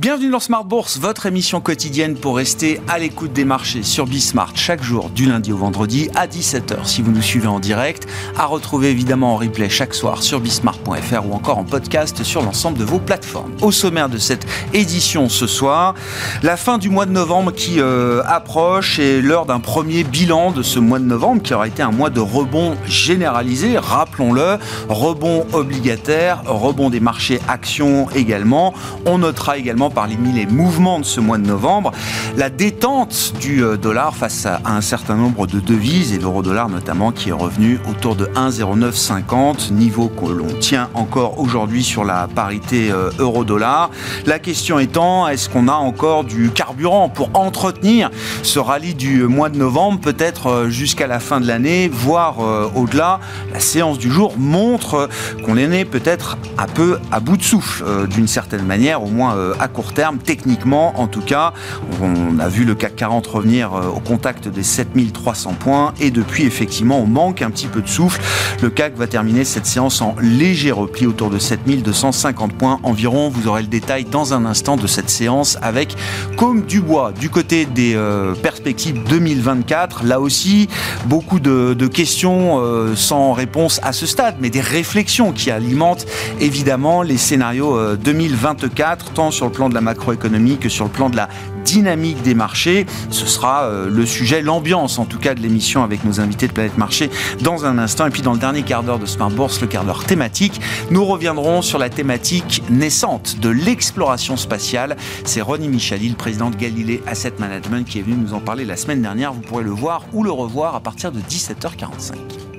Bienvenue dans Smart Bourse, votre émission quotidienne pour rester à l'écoute des marchés sur Bismart chaque jour du lundi au vendredi à 17h si vous nous suivez en direct, à retrouver évidemment en replay chaque soir sur bismart.fr ou encore en podcast sur l'ensemble de vos plateformes. Au sommaire de cette édition ce soir, la fin du mois de novembre qui euh, approche et l'heure d'un premier bilan de ce mois de novembre qui aura été un mois de rebond généralisé, rappelons-le, rebond obligataire, rebond des marchés actions également. On notera également parmi les mouvements de ce mois de novembre, la détente du euh, dollar face à un certain nombre de devises et l'euro-dollar notamment qui est revenu autour de 1,0950, niveau que l'on tient encore aujourd'hui sur la parité euh, euro-dollar. La question étant, est-ce qu'on a encore du carburant pour entretenir ce rallye du mois de novembre, peut-être euh, jusqu'à la fin de l'année, voire au-delà? La séance du jour montre qu'on est né peut-être un peu à bout de souffle d'une certaine manière, au moins à court terme, techniquement en tout cas. On a vu le CAC 40 revenir euh, au contact des 7300 points et depuis effectivement on manque un petit peu de souffle. Le CAC va terminer cette séance en léger repli autour de 7250 points environ. Vous aurez le détail dans un instant de cette séance avec comme Dubois du côté des euh, perspectives 2024. Là aussi, beaucoup de, questions euh, sans réponse à ce stade, mais des réflexions qui alimentent évidemment les scénarios 2024, tant sur le plan de la macroéconomie que sur le plan de la dynamique des marchés. Ce sera euh, le sujet, l'ambiance en tout cas de l'émission avec nos invités de Planète Marché dans un instant. Et puis dans le dernier quart d'heure de Smart Bourse, le quart d'heure thématique, nous reviendrons sur la thématique naissante de l'exploration spatiale. C'est Ronnie Michali, le président de Galilée Asset Management, qui est venu nous en parler la semaine dernière. Vous pourrez le voir ou le revoir à partir de 17h45.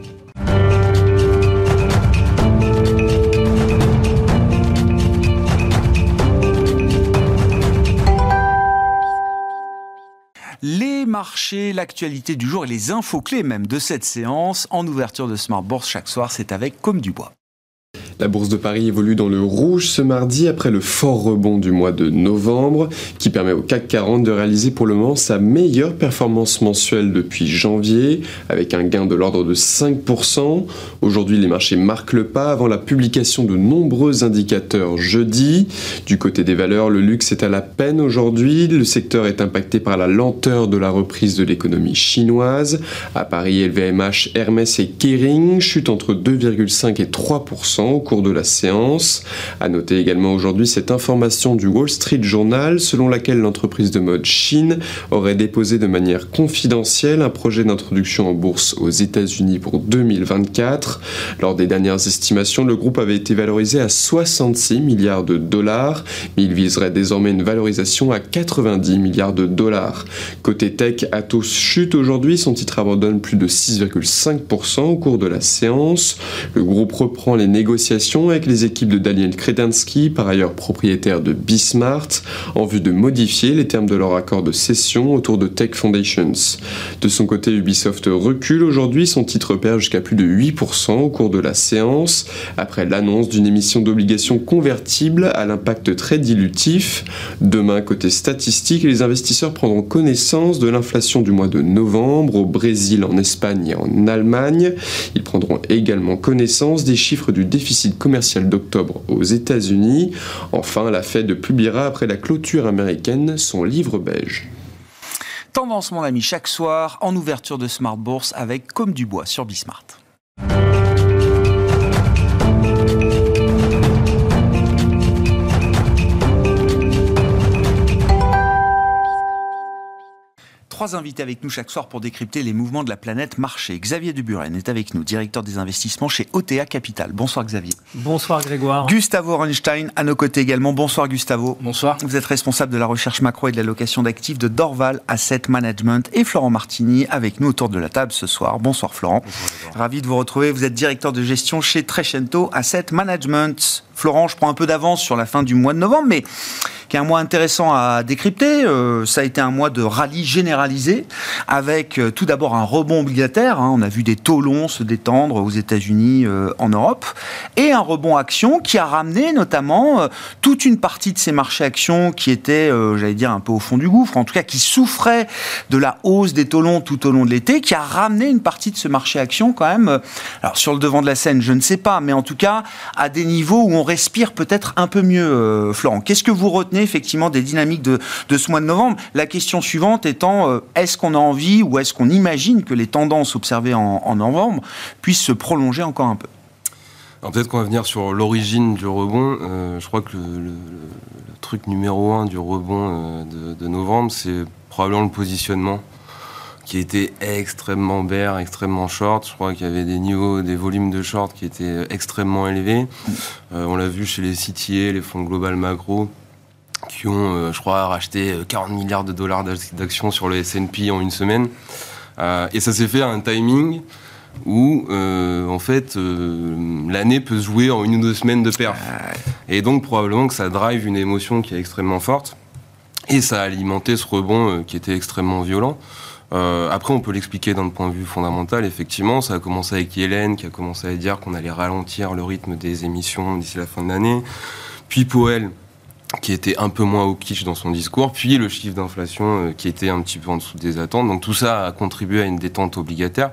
Marchés, l'actualité du jour et les infos clés même de cette séance en ouverture de Smart Bourse chaque soir, c'est avec Comme du Bois. La bourse de Paris évolue dans le rouge ce mardi après le fort rebond du mois de novembre qui permet au CAC 40 de réaliser pour le moment sa meilleure performance mensuelle depuis janvier avec un gain de l'ordre de 5%. Aujourd'hui les marchés marquent le pas avant la publication de nombreux indicateurs jeudi. Du côté des valeurs, le luxe est à la peine aujourd'hui. Le secteur est impacté par la lenteur de la reprise de l'économie chinoise. À Paris, LVMH, Hermès et Kering chutent entre 2,5 et 3% au cours de la séance. À noter également aujourd'hui cette information du Wall Street Journal selon laquelle l'entreprise de mode Chine aurait déposé de manière confidentielle un projet d'introduction en bourse aux États-Unis pour 2024. Lors des dernières estimations, le groupe avait été valorisé à 66 milliards de dollars, mais il viserait désormais une valorisation à 90 milliards de dollars. Côté tech, Atos chute aujourd'hui, son titre abandonne plus de 6,5% au cours de la séance. Le groupe reprend les négociations avec les équipes de Daniel Kredensky, par ailleurs propriétaire de Bismart, en vue de modifier les termes de leur accord de cession autour de Tech Foundations. De son côté, Ubisoft recule aujourd'hui, son titre perd jusqu'à plus de 8% au cours de la séance, après l'annonce d'une émission d'obligations convertibles à l'impact très dilutif. Demain, côté statistique, les investisseurs prendront connaissance de l'inflation du mois de novembre au Brésil, en Espagne et en Allemagne. Ils prendront également connaissance des chiffres du déficit commercial d'octobre aux États-Unis. Enfin, la Fed publiera après la clôture américaine son livre beige. Tendance, mon ami, chaque soir en ouverture de Smart Bourse avec Comme du Bois sur Bismart. Trois invités avec nous chaque soir pour décrypter les mouvements de la planète marché. Xavier Duburen est avec nous, directeur des investissements chez OTA Capital. Bonsoir Xavier. Bonsoir Grégoire. Gustavo Ronstein à nos côtés également. Bonsoir Gustavo. Bonsoir. Vous êtes responsable de la recherche macro et de l'allocation d'actifs de Dorval Asset Management et Florent Martini avec nous autour de la table ce soir. Bonsoir Florent. Ravi de vous retrouver. Vous êtes directeur de gestion chez Trecento Asset Management. Florent, je prends un peu d'avance sur la fin du mois de novembre, mais qui un mois intéressant à décrypter. Euh, ça a été un mois de rallye généralisé, avec euh, tout d'abord un rebond obligataire. Hein. On a vu des taux longs se détendre aux États-Unis, euh, en Europe, et un rebond action qui a ramené notamment toute une partie de ces marchés actions qui étaient, j'allais dire, un peu au fond du gouffre, en tout cas qui souffraient de la hausse des taux longs tout au long de l'été, qui a ramené une partie de ce marché action quand même, alors sur le devant de la scène, je ne sais pas, mais en tout cas à des niveaux où on respire peut-être un peu mieux, Florent. Qu'est-ce que vous retenez imaginer effectivement des dynamiques de, de ce mois de novembre. La question suivante étant, euh, est-ce qu'on a envie ou est-ce qu'on imagine que les tendances observées en, novembre puissent se prolonger encore un peu? Alors peut-être qu'on va venir sur l'origine du rebond. Euh, je crois que le, truc numéro un du rebond de, de novembre, c'est probablement le positionnement qui était extrêmement bear, extrêmement short. Je crois qu'il y avait des niveaux, des volumes de short qui étaient extrêmement élevés. Euh, on l'a vu chez les CTA, les fonds global macro, qui ont, euh, je crois, racheté 40 milliards de dollars d'actions sur le S&P en une semaine. Euh, et ça s'est fait à un timing où, en fait, l'année peut se jouer en une ou deux semaines de perf. Et donc, probablement que ça drive une émotion qui est extrêmement forte. Et ça a alimenté ce rebond qui était extrêmement violent. Euh, après, on peut l'expliquer d'un point de vue fondamental. Effectivement, ça a commencé avec Hélène, qui a commencé à dire qu'on allait ralentir le rythme des émissions d'ici la fin de l'année. Puis Powell, qui était un peu moins au kitsch dans son discours. Puis le chiffre d'inflation, euh, qui était un petit peu en dessous des attentes. Donc tout ça a contribué à une détente obligataire.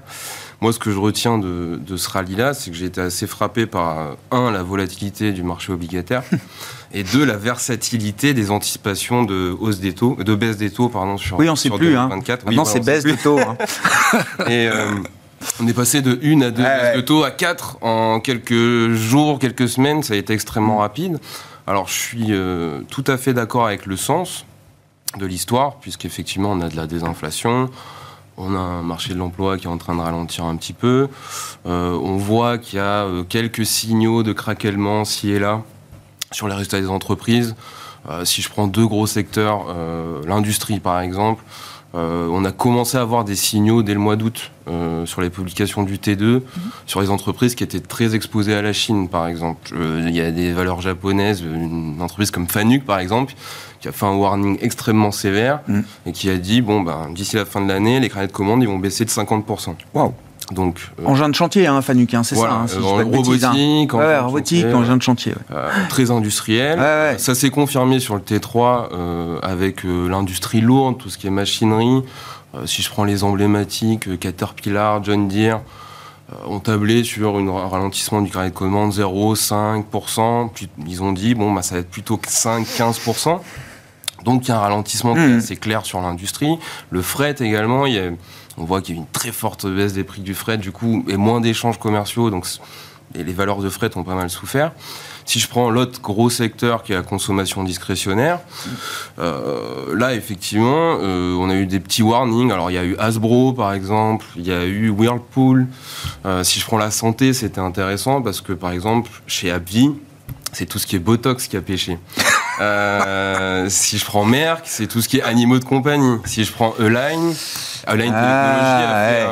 Moi, ce que je retiens de, ce rallye-là, c'est que j'ai été assez frappé par, un, la volatilité du marché obligataire, et deux, la versatilité des anticipations de hausse des taux, de baisse des taux, pardon, sur Oui, on ne sait plus. Hein. Maintenant, c'est baisse de taux. Hein. et euh, on est passé de une à deux baisses de taux à quatre en quelques jours, quelques semaines. Ça a été extrêmement rapide. Alors, je suis euh, tout à fait d'accord avec le sens de l'histoire, puisqu'effectivement, on a de la désinflation. On a un marché de l'emploi qui est en train de ralentir un petit peu. Euh, on voit qu'il y a euh, quelques signaux de craquellement ci et là sur les résultats des entreprises. Si je prends deux gros secteurs, l'industrie par exemple, on a commencé à avoir des signaux dès le mois d'août sur les publications du T2, mhm. sur les entreprises qui étaient très exposées à la Chine, par exemple. Il y a des valeurs japonaises, une entreprise comme Fanuc, par exemple, qui a fait un warning extrêmement sévère mm. et qui a dit bon ben d'ici la fin de l'année, les crédits de commande ils vont baisser de 50%. Waouh. Donc, euh, engin de chantier, hein, Fanuc, hein, c'est ça. Hein, si robotique, hein. robotique, engin de chantier. Euh, très industriel. Ça s'est confirmé sur le T3 euh, avec l'industrie lourde, tout ce qui est machinerie. si je prends les emblématiques, Caterpillar, John Deere, on tablait sur un ralentissement du crédit de commande 0, 5%. Puis ils ont dit, bon, bah, ça va être plutôt 5, 15%. Donc il y a un ralentissement hmm. assez clair sur l'industrie. Le fret également, on voit qu'il y a une très forte baisse des prix du fret, du coup, et moins d'échanges commerciaux, donc les valeurs de fret ont pas mal souffert. Si je prends l'autre gros secteur qui est la consommation discrétionnaire, euh, là effectivement, euh, on a eu des petits warnings. Alors il y a eu Hasbro par exemple, il y a eu Whirlpool. Euh, si je prends la santé, c'était intéressant parce que par exemple chez AbbVie, c'est tout ce qui est Botox qui a pêché. Euh, si je prends Merck, c'est tout ce qui est animaux de compagnie. Si je prends Align, Align ah, a fait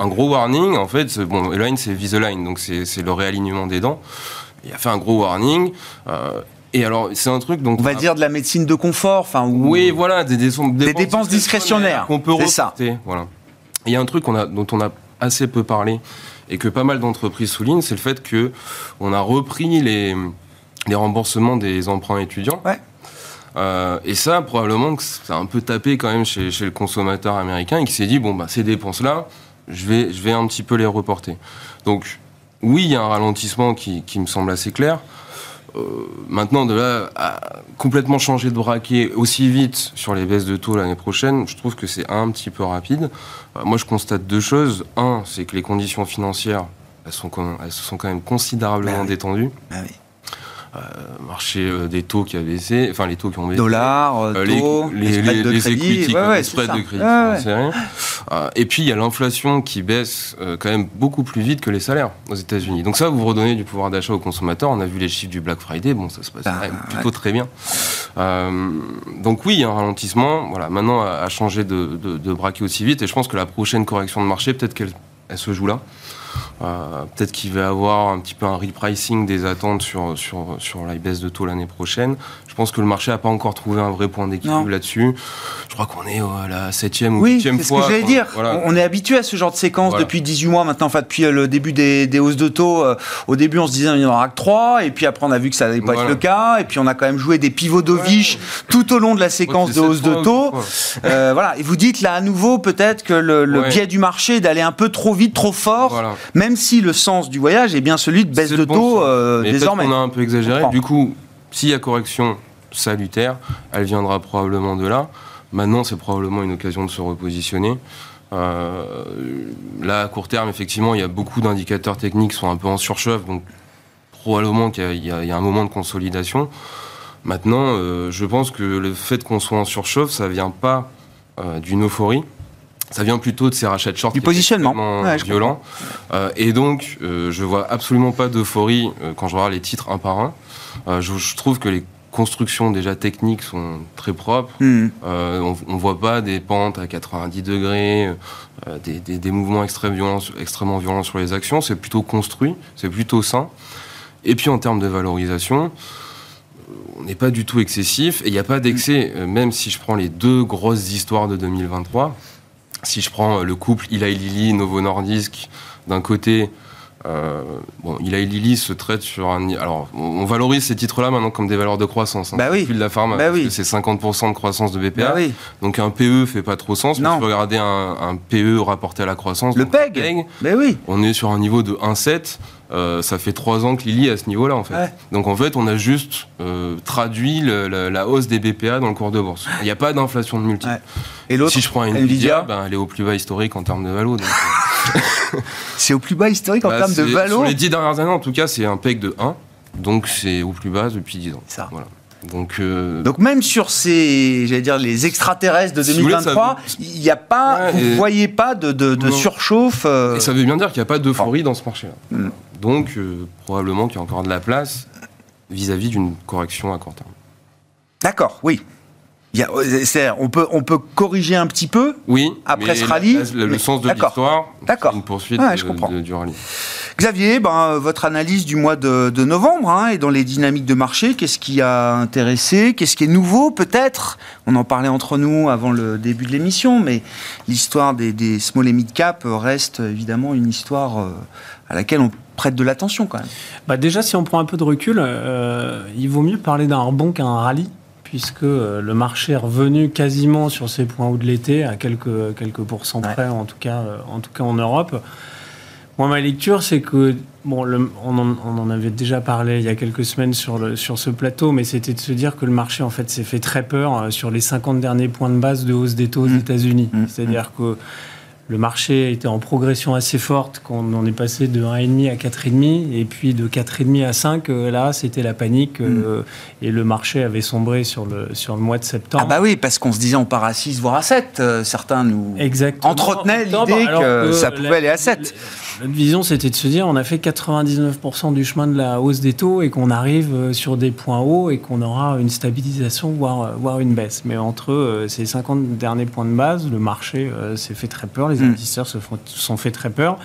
un, gros warning. En fait, bon, Align c'est Visalign, donc c'est le réalignement des dents. Il a fait un gros warning. Euh, et alors, c'est un truc donc on va dire de la médecine de confort, enfin oui, voilà, des, des, dépenses, discrétionnaires qu'on peut reporter. Voilà. Il y a un truc a, dont on a assez peu parlé et que pas mal d'entreprises soulignent, c'est le fait que on a repris les les remboursements des emprunts étudiants. Ouais. Euh, et ça, probablement que ça a un peu tapé quand même chez, chez le consommateur américain et qui s'est dit bon bah ces dépenses-là, je vais, je vais un petit peu les reporter. Donc oui, il y a un ralentissement qui, qui me semble assez clair. Euh, maintenant, de là à complètement changer de braquet aussi vite sur les baisses de taux l'année prochaine, je trouve que c'est un petit peu rapide. Euh, moi, je constate deux choses. Un, c'est que les conditions financières, elles, sont, elles se sont quand même considérablement bah détendues. Bah oui. Euh, marché euh, des taux qui a baissé, enfin les taux qui ont baissé. Dollars, euh, taux, les, les, les, equity, les spreads de crédit ouais, et puis il y a l'inflation qui baisse quand même beaucoup plus vite que les salaires aux États-Unis. Donc ça, vous redonnez du pouvoir d'achat aux consommateurs. On a vu les chiffres du Black Friday, bon, ça se passe ah, plutôt très bien. donc oui, il y a un ralentissement. Voilà, maintenant à, changer de, de, de braquer aussi vite. Et je pense que la prochaine correction de marché, peut-être qu'elle elle se joue là. Euh, peut-être qu'il va y avoir un petit peu un repricing des attentes sur, sur, sur la baisse de taux l'année prochaine. Je pense que le marché n'a pas encore trouvé un vrai point d'équilibre là-dessus. Je crois qu'on est à la septième ou huitième fois. Oui, c'est ce que j'allais dire. On est habitué à ce genre de séquence depuis 18 mois maintenant, enfin depuis euh, le début des, des hausses de taux. Euh, au début, on se disait il y en aura que 3, et puis après, on a vu que ça n'allait pas être le cas, et puis on a quand même joué des pivots d'Ovich tout au long de la séquence de hausse de taux. voilà. Et vous dites là à nouveau peut-être que le, le biais du marché d'aller un peu trop vite, trop fort, même si le sens du voyage est bien celui de baisse de taux euh, désormais. On a un peu exagéré. Du coup, s'il y a correction, salutaire, elle viendra probablement de là. Maintenant, c'est probablement une occasion de se repositionner. Euh, là, à court terme, effectivement, il y a beaucoup d'indicateurs techniques qui sont un peu en surchauffe, donc probablement qu'il y, a un moment de consolidation. Maintenant, euh, je pense que le fait qu'on soit en surchauffe, ça vient pas euh, d'une euphorie. Ça vient plutôt de ces rachats de short du positionnement violent. et donc, je vois absolument pas d'euphorie quand je regarde les titres un par un. Je, je, trouve que les constructions déjà techniques sont très propres. Hmm. Euh, on ne voit pas des pentes à 90 degrés, euh, des, mouvements extrêmement violents, extrêmement violents sur les actions. C'est plutôt construit, c'est plutôt sain. Et puis en termes de valorisation, euh, on n'est pas du tout excessif et il n'y a pas d'excès. Même si je prends les deux grosses histoires de 2023, si je prends le couple Eli Lilly, Novo Nordisk, d'un côté, euh, bon, a Lilly se traite sur un. Alors, on valorise ces titres-là maintenant comme des valeurs de croissance. Hein, bah oui. de la pharma, bah parce que c'est 50% de croissance de BPA. Bah oui. Donc un PE fait pas trop sens. Non. Mais si regarder un, un, PE rapporté à la croissance, le PEG, mais oui. on est sur un niveau de 1,7. Euh, ça fait trois ans que Lilly est à ce niveau-là, en fait. Donc, en fait, on a juste euh, traduit la, hausse des BPA dans le cours de bourse. Il n'y a pas d'inflation de multiples. Et l'autre, si je prends Nvidia, ben, elle est au plus bas historique en termes de valo. c'est au plus bas historique en bah, termes de valo Sur les dix dernières années, en tout cas, c'est un PEG de 1. Donc, c'est au plus bas depuis 10 ans. Ça. Voilà. Donc, euh, Donc même sur ces, j'allais dire, les extraterrestres de 2023, il n'y a pas, vous voyez pas de, de, surchauffe. Et ça veut bien dire qu'il n'y a pas d'euphorie dans ce marché-là. Mm. Donc, euh, probablement qu'il y a encore de la place vis-à-vis d'une correction à court terme. D'accord, oui. On, peut, on peut corriger un petit peu oui, après ce rallye. le, sens de l'histoire, c'est une poursuite de, du rallye. Xavier, ben, votre analyse du mois de, novembre hein, et dans les dynamiques de marché, qu'est-ce qui a intéressé Qu'est-ce qui est nouveau peut-être? On en parlait entre nous avant le début de l'émission, mais l'histoire des, des, small et mid cap reste évidemment une histoire euh, à laquelle on prête de l'attention quand même. Bah déjà, si on prend un peu de recul, euh, il vaut mieux parler d'un rebond qu'un rallye puisque euh, le marché est revenu quasiment sur ses points hauts de l'été, à quelques, quelques pourcents près, en, tout cas, euh, en tout cas en Europe. Moi, ma lecture, c'est que, bon, on, en, avait déjà parlé il y a quelques semaines sur, le, sur ce plateau, mais c'était de se dire que le marché, en fait, s'est fait très peur sur les 50 derniers points de base de hausse des taux aux mmh. États-Unis. Mmh. C'est-à-dire que le marché était en progression assez forte quand on est passé de 1,5 à 4,5 et puis de 4,5 à 5 euh, là c'était la panique euh, mm. et le marché avait sombré sur le sur le mois de septembre. Ah bah oui parce qu'on se disait on part à 6 voire à 7 euh, certains nous entretenaient l'idée que ça pouvait aller à 7. Notre vision, c'était de se dire on a fait 99% du chemin de la hausse des taux et qu'on arrive euh, sur des points hauts et qu'on aura une stabilisation, voire, euh, voire une baisse. Mais entre euh, ces 50 derniers points de base, le marché s'est fait très peur, les hmm. investisseurs se sont fait très peur.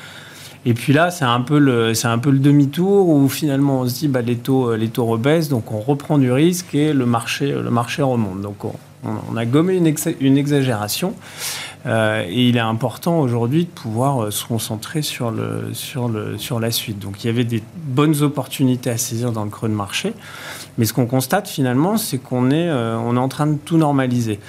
Et puis là, c'est un peu le, c'est un peu le demi-tour où finalement on se dit bah, les taux, les taux rebaissent, donc on reprend du risque et le marché, le marché remonte. Donc on, a gommé une, une exagération. Euh, et il est important aujourd'hui de pouvoir euh, se concentrer sur, le, sur, le, sur la suite. Donc il y avait des bonnes opportunités à saisir dans le creux de marché. Mais ce qu'on constate finalement, c'est qu'on est, euh, on est en train de tout normaliser.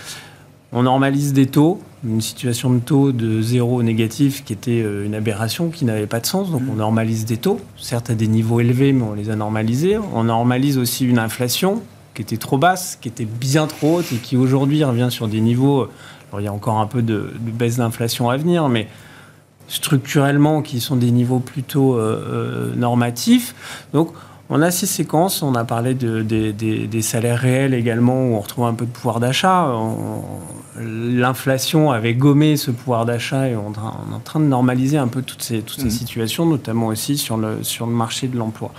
On normalise des taux, une situation de taux de zéro négatif qui était une aberration, qui n'avait pas de sens. Donc on normalise des taux, certes à des niveaux élevés, mais on les a normalisés. On normalise aussi une inflation qui était trop basse, qui était bien trop haute et qui aujourd'hui revient sur des niveaux il y a encore un peu de, baisse d'inflation à venir, mais structurellement, qui sont des niveaux plutôt euh, euh, normatifs. Donc, on a ces séquences, on a parlé de, des salaires réels également, où on retrouve un peu de pouvoir d'achat. L'inflation avait gommé ce pouvoir d'achat et on, est en train de normaliser un peu toutes ces, toutes ces mmh. situations, notamment aussi sur le, sur le marché de l'emploi.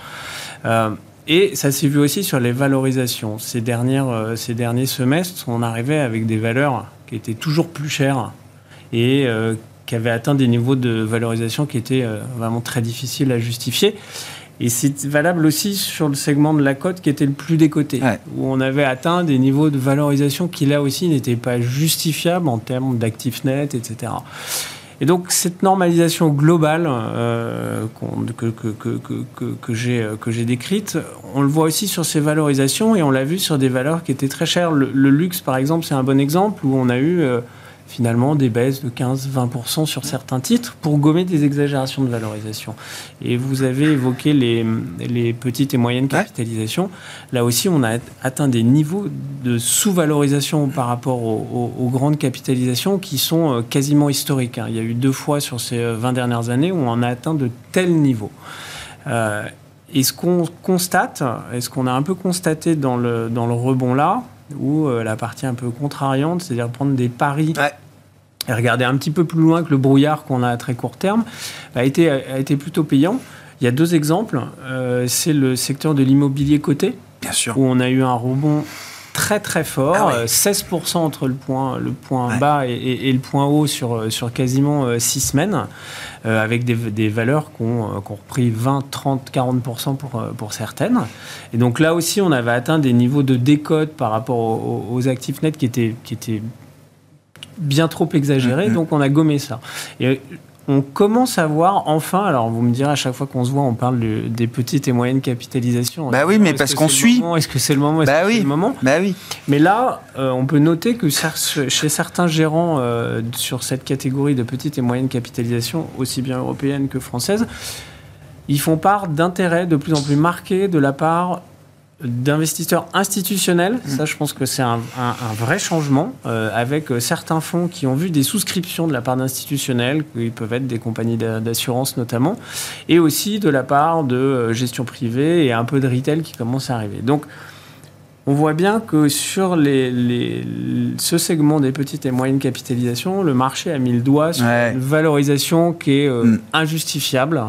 Euh, et ça s'est vu aussi sur les valorisations. Ces, dernières, ces derniers semestres, on arrivait avec des valeurs qui était toujours plus cher et euh, qui avait atteint des niveaux de valorisation qui étaient euh, vraiment très difficiles à justifier. Et c'est valable aussi sur le segment de la cote qui était le plus décoté, où on avait atteint des niveaux de valorisation qui là aussi n'étaient pas justifiables en termes d'actifs nets, etc. Et donc cette normalisation globale euh, que, que, que, que j'ai décrite, on le voit aussi sur ces valorisations et on l'a vu sur des valeurs qui étaient très chères. Le, luxe, par exemple, c'est un bon exemple où on a eu euh, finalement des baisses de 15-20% sur certains titres pour gommer des exagérations de valorisation. Et vous avez évoqué les, les petites et moyennes capitalisations. Là aussi, on a atteint des niveaux de sous-valorisation par rapport aux, grandes capitalisations qui sont euh, quasiment historiques. Hein. Il y a eu deux fois sur ces 20 dernières années où on a atteint de tels niveaux. Euh, et ce qu'on constate, et ce qu'on a un peu constaté dans le, dans le rebond là, ou euh, la partie un peu contrariante, c'est-à-dire prendre des paris et regarder un petit peu plus loin que le brouillard qu'on a à très court terme, a été, a été plutôt payant. Il y a deux exemples. Euh, c'est le secteur de l'immobilier coté, Bien sûr. où on a eu un rebond très très fort, 16% ah euh, entre le point, le point bas et, le point haut sur, sur quasiment 6 semaines, avec des, des valeurs qui ont, repris 20, 30, 40% pour, pour certaines. Et donc là aussi, on avait atteint des niveaux de décote par rapport aux, aux actifs nets qui étaient, qui étaient bien trop exagéré, mm-hmm. donc on a gommé ça. Et on commence à voir enfin, alors vous me direz à chaque fois qu'on se voit, on parle des petites et moyennes capitalisations. Bah oui, mais parce qu'on suit. Est-ce que c'est le moment Bah oui. Le moment bah oui. Mais là, euh, on peut noter que chez certains gérants euh, sur cette catégorie de petites et moyennes capitalisations, aussi bien européennes que françaises, ils font part d'intérêts de plus en plus marqués de la part d'investisseurs institutionnels. Mm. Ça, je pense que c'est un, vrai changement euh, avec euh, certains fonds qui ont vu des souscriptions de la part d'institutionnels, qui peuvent être des compagnies d'assurance notamment, et aussi de la part de euh, gestion privée et un peu de retail qui commence à arriver. Donc, on voit bien que sur les, ce segment des petites et moyennes capitalisations, le marché a mis le doigt sur une valorisation qui est euh, mm. injustifiable.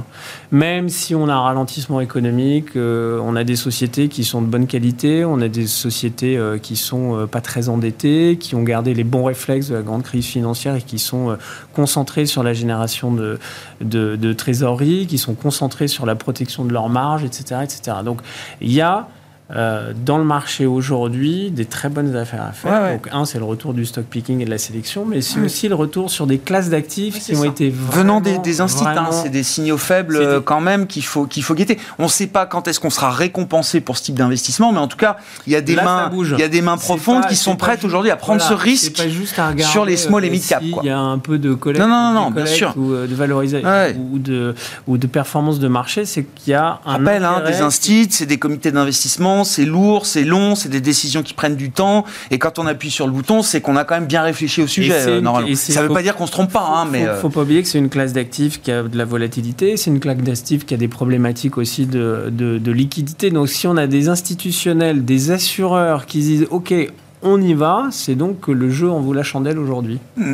Même si on a un ralentissement économique, euh, on a des sociétés qui sont de bonne qualité, on a des sociétés euh, qui sont pas très endettées, qui ont gardé les bons réflexes de la grande crise financière et qui sont concentrées sur la génération de, de, de trésorerie, qui sont concentrées sur la protection de leurs marges, etc., etc. Donc il y a euh, dans le marché aujourd'hui des très bonnes affaires à faire. Donc, un, c'est le retour du stock picking et de la sélection, mais c'est aussi le retour sur des classes d'actifs qui ont été venant des, des hein, c'est des signaux faibles euh, quand même qu'il faut qu'il faut guetter. On ne sait pas quand est-ce qu'on sera récompensé pour ce type d'investissement, mais en tout cas, il y a des mains, il y a des mains profondes qui sont prêtes aujourd'hui à prendre ce risque sur les small et mid cap. Il y a un peu de collecte, non, non, bien sûr. ou euh, de valorisation ou de ou de performance de marché, c'est qu'il y a un rappel hein, des instits, c'est des comités d'investissement c'est lourd, c'est long, c'est des décisions qui prennent du temps. Et quand on appuie sur le bouton, c'est qu'on a quand même bien réfléchi au sujet. Euh, normalement. Ça ne veut pas dire qu'on se trompe pas, hein, mais faut, euh, faut pas oublier que c'est une classe d'actifs qui a de la volatilité, c'est une classe d'actifs qui a des problématiques aussi de, de, liquidité. Donc si on a des institutionnels, des assureurs qui disent OK, on y va, c'est donc que le jeu en vaut la chandelle aujourd'hui. Mmh.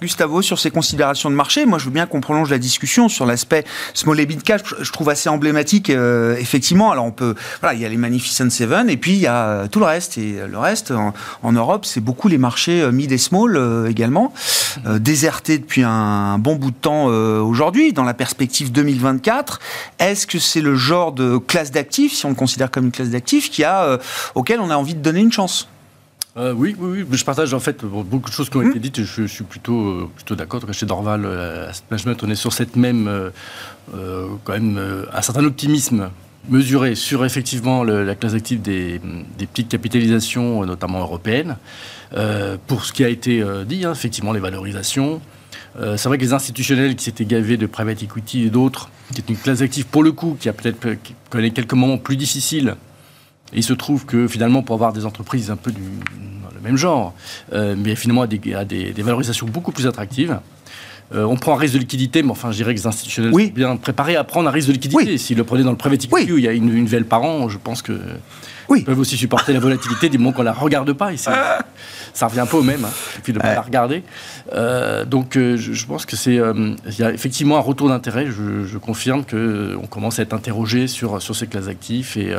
Gustavo, sur ces considérations de marché, moi je veux bien qu'on prolonge la discussion sur l'aspect small et big cap. Je trouve assez emblématique, euh, effectivement. Alors on peut, voilà, il y a les Magnificent Seven et puis il y a euh, tout le reste. Et le reste, en, Europe, c'est beaucoup les marchés euh, mid et small également, désertés depuis un, bon bout de temps aujourd'hui, dans la perspective 2024. Est-ce que c'est le genre de classe d'actifs, si on le considère comme une classe d'actifs, auquel on a envie de donner une chance? Euh, oui, oui, oui, je partage en fait beaucoup de choses qui ont été dites. Je, je suis plutôt, euh, plutôt d'accord. Chez Dorval, euh, à Management, on est sur cette même, quand même, un certain optimisme mesuré sur effectivement la classe active des, petites capitalisations, notamment européennes. pour ce qui a été dit, hein, effectivement, les valorisations. c'est vrai que les institutionnels qui s'étaient gavés de private equity et d'autres, qui est une classe active pour le coup, qui a peut-être connu quelques moments plus difficiles, il se trouve que finalement, pour avoir des entreprises un peu du le même genre, euh, mais finalement à, des, des, valorisations beaucoup plus attractives, euh, on prend un risque de liquidité, mais enfin, je dirais que les institutionnels sont bien préparés à prendre un risque de liquidité. S'ils le prenaient dans le private equity, où il y a une, une veille par an, je pense que ils peuvent aussi supporter la volatilité du moment qu'on la regarde pas. Et ça, revient un peu au même, hein, et puis de ne pas la regarder. Euh, donc, je, pense que c'est, il y a effectivement un retour d'intérêt. Je, je confirme que on commence à être interrogé sur sur ces classes d'actifs et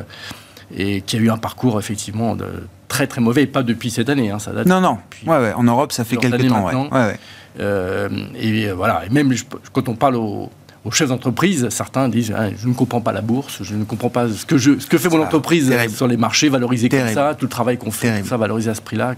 et qui a eu un parcours effectivement de, très très mauvais, et pas depuis cette année. Hein, ça date non, non. Ouais, ouais. En Europe, ça fait quelques temps. Ouais. Euh, et voilà. Et même quand on parle aux, chefs d'entreprise, certains disent ah, je ne comprends pas la bourse, je ne comprends pas ce que je, ce que fait mon entreprise sur les marchés, valorisé comme ça, tout le travail qu'on fait, ça valorisé à ce prix-là.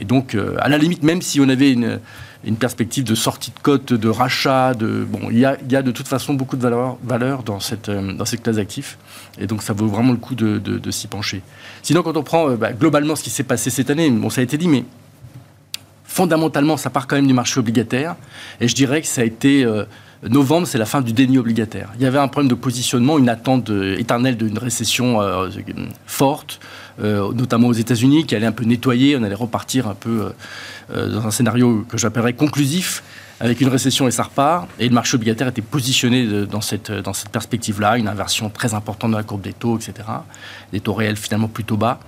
Et donc, euh, à la limite, même si on avait une une perspective de sortie de cote, de rachat. De, bon, il y a, il y a de toute façon beaucoup de valeur, valeur dans, cette, euh, dans cette classe d'actifs. Et donc, ça vaut vraiment le coup de, de, s'y pencher. Sinon, quand on prend euh, bah, globalement ce qui s'est passé cette année, bon, ça a été dit, mais fondamentalement, ça part quand même du marché obligataire. Et je dirais que ça a été novembre, c'est la fin du déni obligataire. Il y avait un problème de positionnement, une attente éternelle d'une récession forte, notamment aux États-Unis, qui allait un peu nettoyer. On allait repartir un peu dans un scénario que j'appellerais conclusif avec une récession et ça repart. Et le marché obligataire était positionné dans cette, dans cette perspective-là, une inversion très importante de la courbe des taux, etc. Des taux réels finalement plutôt bas.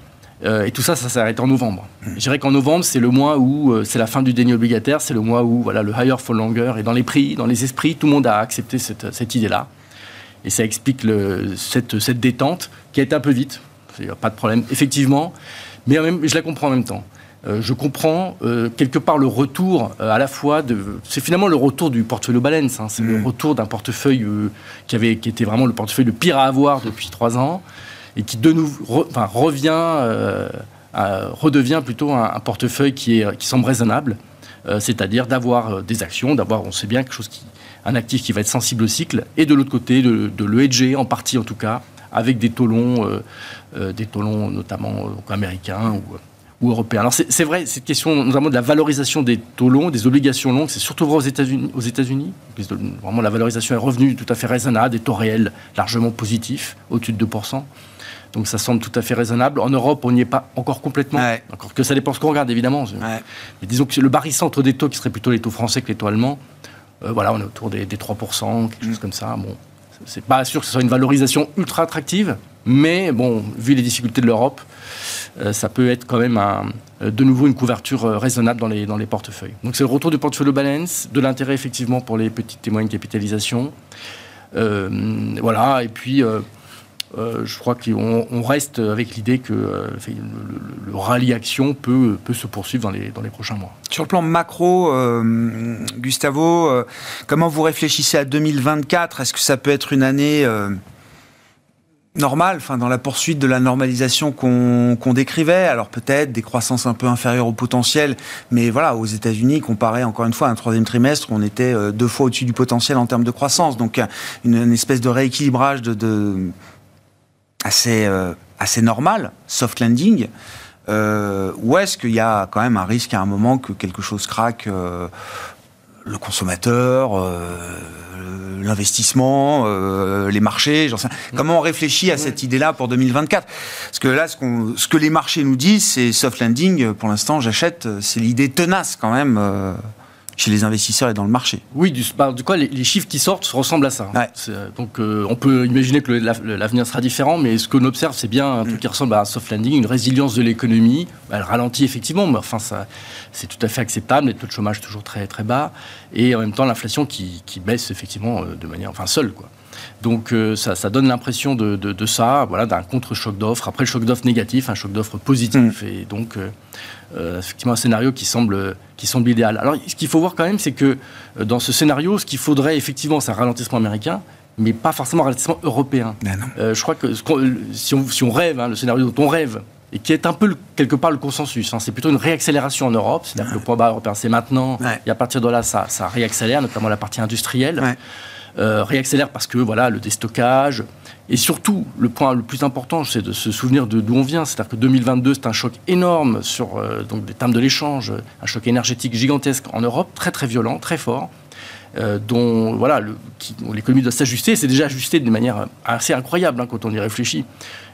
Euh, et tout ça, ça s'est arrêté en novembre. Mmh. Je dirais qu'en novembre, c'est le mois où euh, c'est la fin du déni obligataire, c'est le mois où voilà, le higher for longer est dans les prix, dans les esprits, tout le monde a accepté cette, cette idée-là. Et ça explique le, cette, cette, détente qui a été un peu vite, il n'y a pas de problème, effectivement, mais même, je la comprends en même temps. Euh, je comprends euh, quelque part le retour euh, à la fois de. C'est finalement le retour du portefeuille balance. Hein, c'est le mm. retour d'un portefeuille qui, avait, qui était vraiment le portefeuille le pire à avoir depuis trois ans et qui de nouveau enfin, revient, redevient plutôt un, portefeuille qui, est, qui semble raisonnable. C'est-à-dire d'avoir des actions, d'avoir, on sait bien, quelque chose qui, un actif qui va être sensible au cycle, et de l'autre côté, de, de le hedger, en partie en tout cas, avec des taux longs, des taux longs notamment américains ou ou européen. Alors c'est vrai, cette question notamment de la valorisation des taux longs, des obligations longues, c'est surtout vrai aux États-Unis. Aux États-Unis, vraiment la valorisation est revenue tout à fait raisonnable, des taux réels largement positifs, au-dessus de 2%. Donc ça semble tout à fait raisonnable. En Europe, on n'y est pas encore complètement. Encore que ça dépend ce qu'on regarde, évidemment. Mais disons que le barycentre des taux, qui serait plutôt les taux français que les taux allemands, euh, voilà, on est autour des, 3%, quelque chose mm. comme ça. Bon, c'est pas sûr que ce soit une valorisation ultra attractive, mais bon, vu les difficultés de l'Europe, euh, ça peut être quand même euh, de nouveau une couverture euh, raisonnable dans les, portefeuilles. Donc c'est le retour du portfolio balance, de l'intérêt effectivement pour les petites et moyennes capitalisations. voilà, et puis je crois qu'on reste avec l'idée que le, rallye action peut, se poursuivre dans les, prochains mois. Sur le plan macro, Gustavo, comment vous réfléchissez à 2024 Est-ce que ça peut être une année normal, enfin dans la poursuite de la normalisation qu'on décrivait? Alors peut-être des croissances un peu inférieures au potentiel, mais voilà, aux États-Unis, comparé encore une fois à un troisième trimestre, on était euh, deux fois au-dessus du potentiel en termes de croissance. Donc une, espèce de rééquilibrage de, assez euh, assez normal, soft landing. Euh, ou est-ce qu'il y a quand même un risque à un moment que quelque chose craque le consommateur, l'investissement, euh, les marchés, j'en sais. Comment on réfléchit à cette idée-là pour 2024 Parce que là, ce, ce, que les marchés nous disent, c'est soft landing. Pour l'instant, j'achète. C'est l'idée tenace quand même. Euh, chez les investisseurs et dans le marché. Oui, du, bah, du coup, les, chiffres qui sortent ressemblent à ça. Euh, donc, on peut imaginer que l'avenir sera différent, mais ce qu'on observe, c'est bien un truc mm. qui ressemble à un soft landing, une résilience de l'économie. Elle ralentit effectivement, mais enfin, c'est tout à fait acceptable. Les taux de chômage toujours très très bas, et en même temps l'inflation qui, qui, baisse effectivement de manière, enfin seule, quoi. Donc euh, ça, ça, donne l'impression de, de, ça, voilà, d'un contre-choc d'offres. Après le choc d'offres négatif, un choc d'offres positif. Mm. Et donc, euh, euh, effectivement, un scénario qui semble, qui semble idéal. Alors, ce qu'il faut voir quand même, c'est que dans ce scénario, ce qu'il faudrait effectivement, c'est un ralentissement américain, mais pas forcément un ralentissement européen. Ben je crois que si, on, si, on, rêve, hein, le scénario dont on rêve, et qui est un peu quelque part le consensus. Hein. C'est plutôt une réaccélération en Europe, c'est-à-dire que le point bas européen c'est maintenant, et à partir de là ça, ça réaccélère, notamment la partie industrielle. Euh, réaccélère parce que voilà le déstockage et surtout le point le plus important c'est de se souvenir de d'où on vient c'est-à-dire que 2022 c'est un choc énorme sur euh, donc des termes de l'échange un choc énergétique gigantesque en Europe très très violent très fort euh, dont voilà l'économie doit s'ajuster c'est déjà ajusté de manière assez incroyable hein, quand on y réfléchit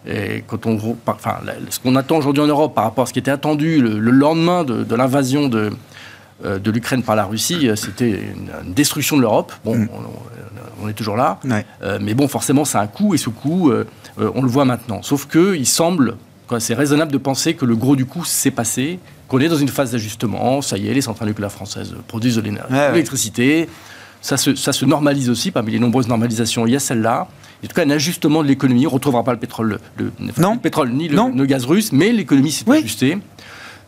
et quand on enfin ce qu'on attend aujourd'hui en Europe par rapport à ce qui était attendu le, lendemain de l'invasion de euh, de l'Ukraine par la Russie, euh, c'était une, destruction de l'Europe. Bon, mm. On, est toujours là. Euh, mais bon, forcément, ça a un coût, et ce coût, on le voit maintenant. Sauf qu'il semble, c'est raisonnable de penser que le gros du coup s'est passé, qu'on est dans une phase d'ajustement. Ça y est, les centrales nucléaires françaises produisent de l'électricité. Ça, se, ça se normalise aussi, parmi les nombreuses normalisations, il y a celle-là. En tout cas, un ajustement de l'économie. On ne retrouvera pas le pétrole, le, le pétrole ni le, gaz russe, mais l'économie s'est ajustée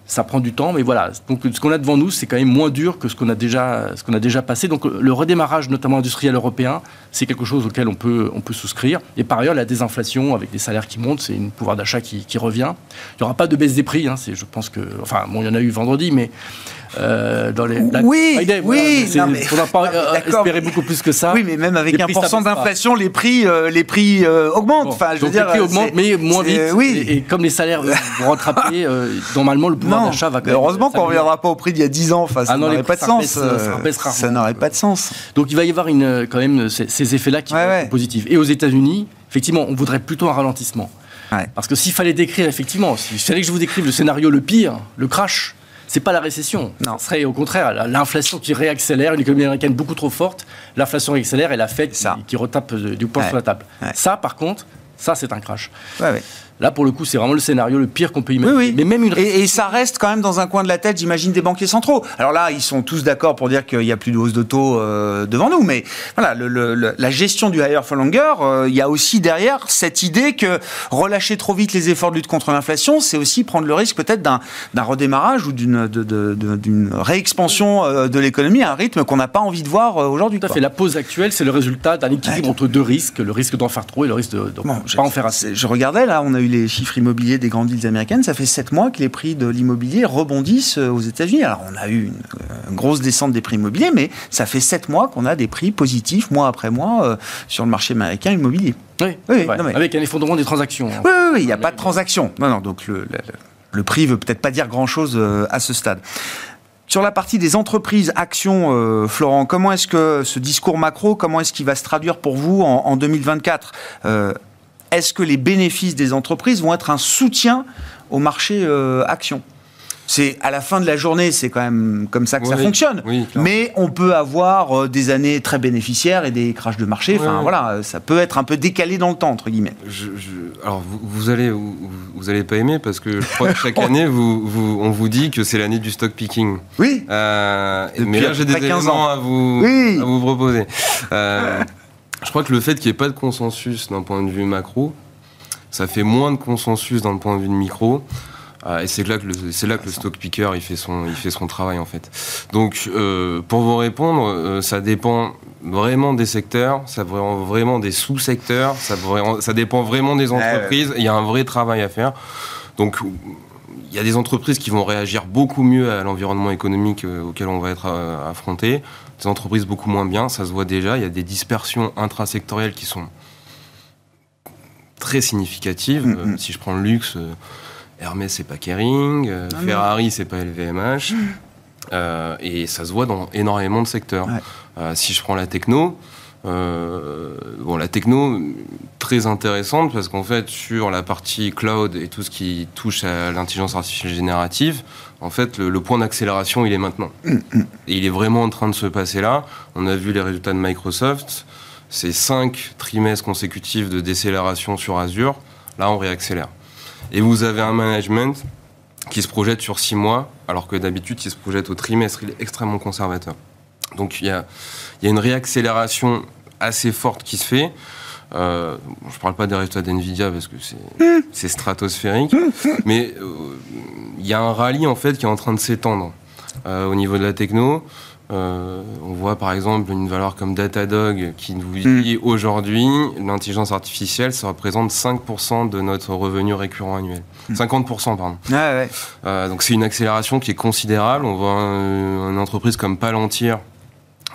ça prend du temps, mais voilà. Donc, ce qu'on a devant nous, c'est quand même moins dur que ce qu'on a déjà, ce qu'on a déjà passé. Donc, le redémarrage, notamment industriel européen, c'est quelque chose auquel on peut, on peut souscrire. Et par ailleurs, la désinflation avec des salaires qui montent, c'est un pouvoir d'achat qui, revient. Il n'y aura pas de baisse des prix. Hein, je pense que, enfin, bon, il y en a eu vendredi, mais euh, dans les. oui, oui, on n'a pas euh, espéré beaucoup plus que ça. Oui, mais même avec 1% d'inflation, les prix, euh, les prix augmentent. enfin, je veux dire, les prix augmentent, mais moins vite. Oui. Et, comme les salaires vont rattraper, normalement, le pouvoir d'achat va. Quand heureusement qu'on ne reviendra pas au prix d'il y a 10 ans. Enfin, ça ah n'aurait pas de sens. Ça n'aurait pas de sens. Donc, il va y avoir une, quand même ces, effets-là qui être positifs. Et aux États-Unis, effectivement, on voudrait plutôt un ralentissement. Parce que s'il fallait décrire, effectivement, s'il fallait que je vous décrive le scénario le pire, le crash, c'est pas la récession. Non. Ce serait au contraire l'inflation qui réaccélère, une économie américaine beaucoup trop forte, l'inflation réaccélère et la Fed qui, qui, retape du poing sur la table. Ça, par contre, ça, c'est un crash. Ouais, Là, pour le coup, c'est vraiment le scénario le pire qu'on peut imaginer. Oui, oui. Mais même une... et, ça reste quand même dans un coin de la tête, j'imagine, des banquiers centraux. Alors là, ils sont tous d'accord pour dire qu'il n'y a plus de hausse de taux euh, devant nous. Mais voilà, le, la gestion du higher for longer, euh, il y a aussi derrière cette idée que relâcher trop vite les efforts de lutte contre l'inflation, c'est aussi prendre le risque peut-être d'un redémarrage ou d'une réexpansion euh, de l'économie à un rythme qu'on n'a pas envie de voir aujourd'hui. Tout à fait. La pause actuelle, c'est le résultat d'un équilibre entre deux risques, le risque d'en faire trop et le risque de ne pas en faire assez. Je regardais, là, on a eu les chiffres immobiliers des grandes villes américaines, ça fait 7 mois que les prix de l'immobilier rebondissent euh, aux États-Unis. Alors on a eu une, euh, grosse descente des prix immobiliers, mais ça fait 7 mois qu'on a des prix positifs mois après mois euh, sur le marché américain immobilier. Oui, oui avec un effondrement des transactions. Hein. Oui, oui, il n'y a pas de transactions. Non, non, donc le, le, le prix veut peut-être pas dire grand-chose à ce stade. Sur la partie des entreprises actions, Florent, comment est-ce que ce discours macro, comment est-ce qu'il va se traduire pour vous en, en 2024 est-ce que les bénéfices des entreprises vont être un soutien au marché euh, action? C'est à la fin de la journée, c'est quand même comme ça que ça fonctionne. Mais on peut avoir euh, des années très bénéficiaires et des crashs de marché. enfin voilà, ça peut être un peu décalé dans le temps entre guillemets. alors vous, vous, allez vous, allez pas aimer parce que je crois que chaque année vous, on vous dit que c'est l'année du stock picking. Oui. Euh, mais là j'ai des éléments à vous à vous proposer. Je crois que le fait qu'il n'y ait pas de consensus d'un point de vue macro, ça fait moins de consensus d'un point de vue de micro. Euh, et c'est là que le, c'est là que le stock picker il fait son, il fait son travail en fait. Donc euh, pour vous répondre, euh, ça dépend vraiment des secteurs, ça dépend vraiment des sous-secteurs, ça, ça dépend vraiment des entreprises. Il y a un vrai travail à faire. Donc il y a des entreprises qui vont réagir beaucoup mieux à l'environnement économique auquel on va être affronté des entreprises beaucoup moins bien, ça se voit déjà. Il y a des dispersions intrasectorielles qui sont très significatives. Mm, mm. Euh, si je prends le luxe, euh, Hermès, c'est pas Kering, euh, ah Ferrari, c'est pas LVMH. et ça se voit dans énormément de secteurs. si je prends la techno, bon, la techno, très intéressante parce qu'en fait, sur la partie cloud et tout ce qui touche à l'intelligence artificielle générative, en fait, le, point d'accélération, il est maintenant. Et il est vraiment en train de se passer là. On a vu les résultats de Microsoft. C'est cinq trimestres consécutifs de décélération sur Azure. Là, on réaccélère. Et vous avez un management qui se projette sur six mois, alors que d'habitude, il se projette au trimestre. Il est extrêmement conservateur. Donc, il y a, il y a une réaccélération assez forte qui se fait. Euh, je ne parle pas des résultats d'NVIDIA parce que c'est stratosphérique, mais euh, il y a un rallye en fait qui est en train de s'étendre euh, au niveau de la techno. on voit par exemple une valeur comme Datadog qui nous dit aujourd'hui l'intelligence artificielle ça représente 5% de notre revenu récurrent annuel. 50% pardon. Ah donc c'est une accélération qui est considérable. On voit une entreprise comme Palantir,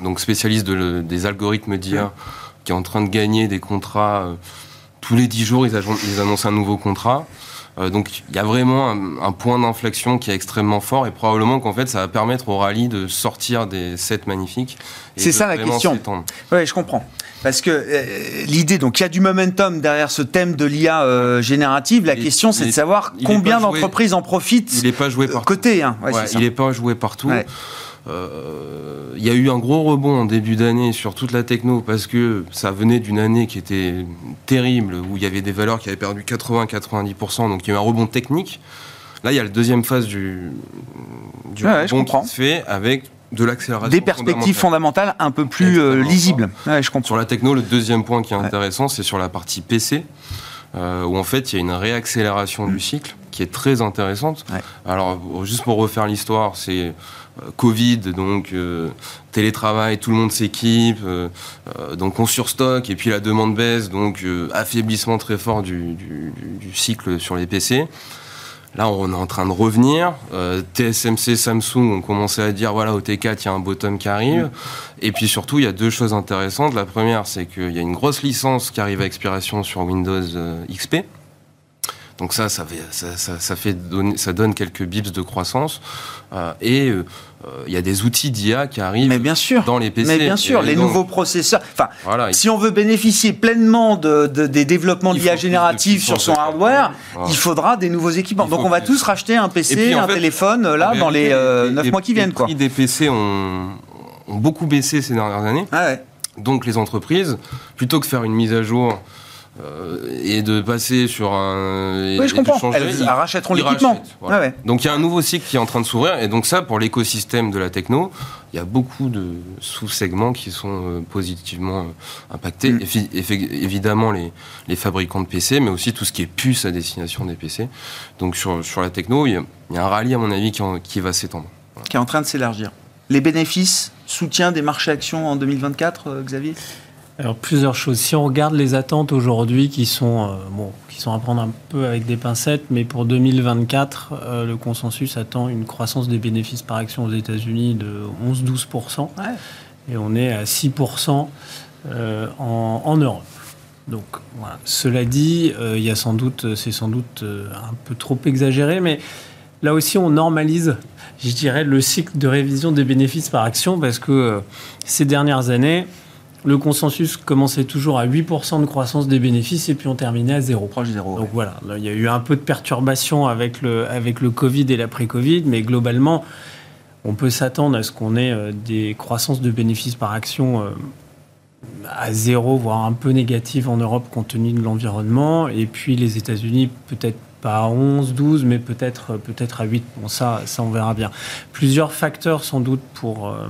donc spécialiste des algorithmes d'IA qui est en train de gagner des contrats. Euh, tous les 10 jours, ils, annoncent un nouveau contrat. Euh, donc il y a vraiment un, point d'inflexion qui est extrêmement fort et probablement qu'en fait ça va permettre au rallye de sortir des sets magnifiques. C'est ça la question. Oui, je comprends. Parce que euh, l'idée, donc il y a du momentum derrière ce thème de l'IA générative. La question, c'est de savoir combien d'entreprises en profitent. Il n'est pas joué partout. Côté, hein. il n'est pas joué partout. Il y a eu un gros rebond en début d'année sur toute la techno parce que ça venait d'une année qui était terrible où il y avait des valeurs qui avaient perdu 80-90%, donc il y a eu un rebond technique. Là, il y a la deuxième phase du, du rebond qui se fait avec de l'accélération. Des perspectives fondamentales, un peu plus euh, lisibles. je comprends. Sur la techno, le deuxième point qui est intéressant, c'est sur la partie PC, euh, où en fait il y a une réaccélération du cycle qui est très intéressante. Alors, juste pour refaire l'histoire, c'est euh, Covid, donc euh, télétravail, tout le monde s'équipe, euh, donc on surstocke et puis la demande baisse, donc affaiblissement très fort du, cycle sur les PC. Là, on est en train de revenir. Euh, TSMC, Samsung ont commencé à dire voilà, au T4, il y a un bottom qui arrive. Et puis surtout, il y a deux choses intéressantes. La première, c'est qu'il y a une grosse licence qui arrive à expiration sur Windows euh, XP. Donc ça, ça, fait, ça, ça, ça fait donner, ça donne quelques bips de croissance. Euh, et euh, il y a des outils d'IA qui arrivent Mais bien sûr. dans les PC. Mais bien sûr, les donc, nouveaux processeurs. Enfin, Voilà, si on veut bénéficier pleinement de, de- des développements d'IA générative sur son hardware, Voilà. il faudra des nouveaux équipements. Donc on va tous racheter un PC, puis, un fait, téléphone, euh, là, dans les euh, les- 9 les- mois qui viennent. Les Quoi. prix des PC ont, ont beaucoup baissé ces dernières années. Ah ouais. Donc les entreprises, plutôt que faire une mise à jour euh, et de passer sur un... et- Oui, je comprends. changer, Elles ils- rachèteront l'équipement. rachètent, voilà. Ah ouais. Donc il y a un nouveau cycle qui est en train de s'ouvrir et donc ça pour l'écosystème de la techno, il y a beaucoup de sous-segments qui sont euh, positivement euh, impactés. Mm. Évidemment les, les fabricants de PC, mais aussi tout ce qui est puce à destination des PC. Donc sur, sur la techno, il y, a, il y a un rallye à mon avis qui, en- qui va s'étendre. Qui est en train de s'élargir. Les bénéfices, soutien des marchés actions en 2024, euh, Xavier? Alors plusieurs choses. Si on regarde les attentes aujourd'hui qui sont euh, bon, qui sont à prendre un peu avec des pincettes, mais pour 2024, euh, le consensus attend une croissance des bénéfices par action aux États-Unis de 11-12% et on est à 6 euh, en, en Europe. Donc voilà. Cela dit, il y a sans doute, c'est sans doute un peu trop exagéré, mais là aussi on normalise, je dirais, le cycle de révision des bénéfices par action parce que ces dernières années, le consensus commençait toujours à 8% de croissance des bénéfices et puis on terminait à zéro. Proche zéro. Donc voilà, là, il y a eu un peu de perturbation avec le, avec le Covid et l'après-Covid, mais globalement, on peut s'attendre à ce qu'on ait euh, des croissances de bénéfices par action euh, à zéro, voire un peu négatives en Europe compte tenu de l'environnement. Et puis les États-Unis, peut-être pas à 11, 12, mais peut-être peut-être à 8. Bon, ça, ça, on verra bien. Plusieurs facteurs, sans doute, pour, euh,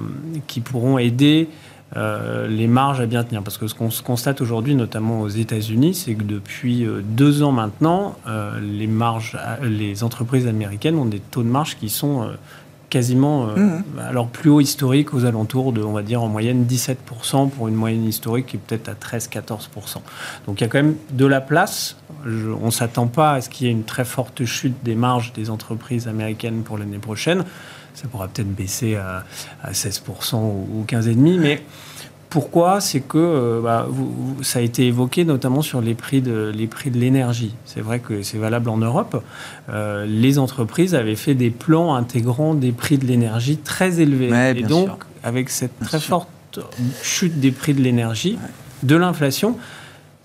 qui pourront aider euh, les marges à bien tenir. Parce que ce qu'on se constate aujourd'hui, notamment aux États-Unis, c'est que depuis euh, deux ans maintenant, euh, les marges, les entreprises américaines ont des taux de marge qui sont euh, quasiment Mhm. leur plus haut historique, aux alentours de, on va dire, en moyenne 17% pour une moyenne historique qui est peut-être à 13-14%. Donc il y a quand même de la place. Je- on ne s'attend pas à ce qu'il y ait une très forte chute des marges des entreprises américaines pour l'année prochaine. Ça pourra peut-être baisser à, à 16% ou, ou 15,5%, mais pourquoi C'est que euh, bah, vous- vous- ça a été évoqué notamment sur les prix de les prix de l'énergie. C'est vrai que c'est valable en Europe. Euh, les entreprises avaient fait des plans intégrant des prix de l'énergie très élevés. Ouais, Et donc, sûr. avec cette Bien très sûr. forte chute des prix de l'énergie, de l'inflation,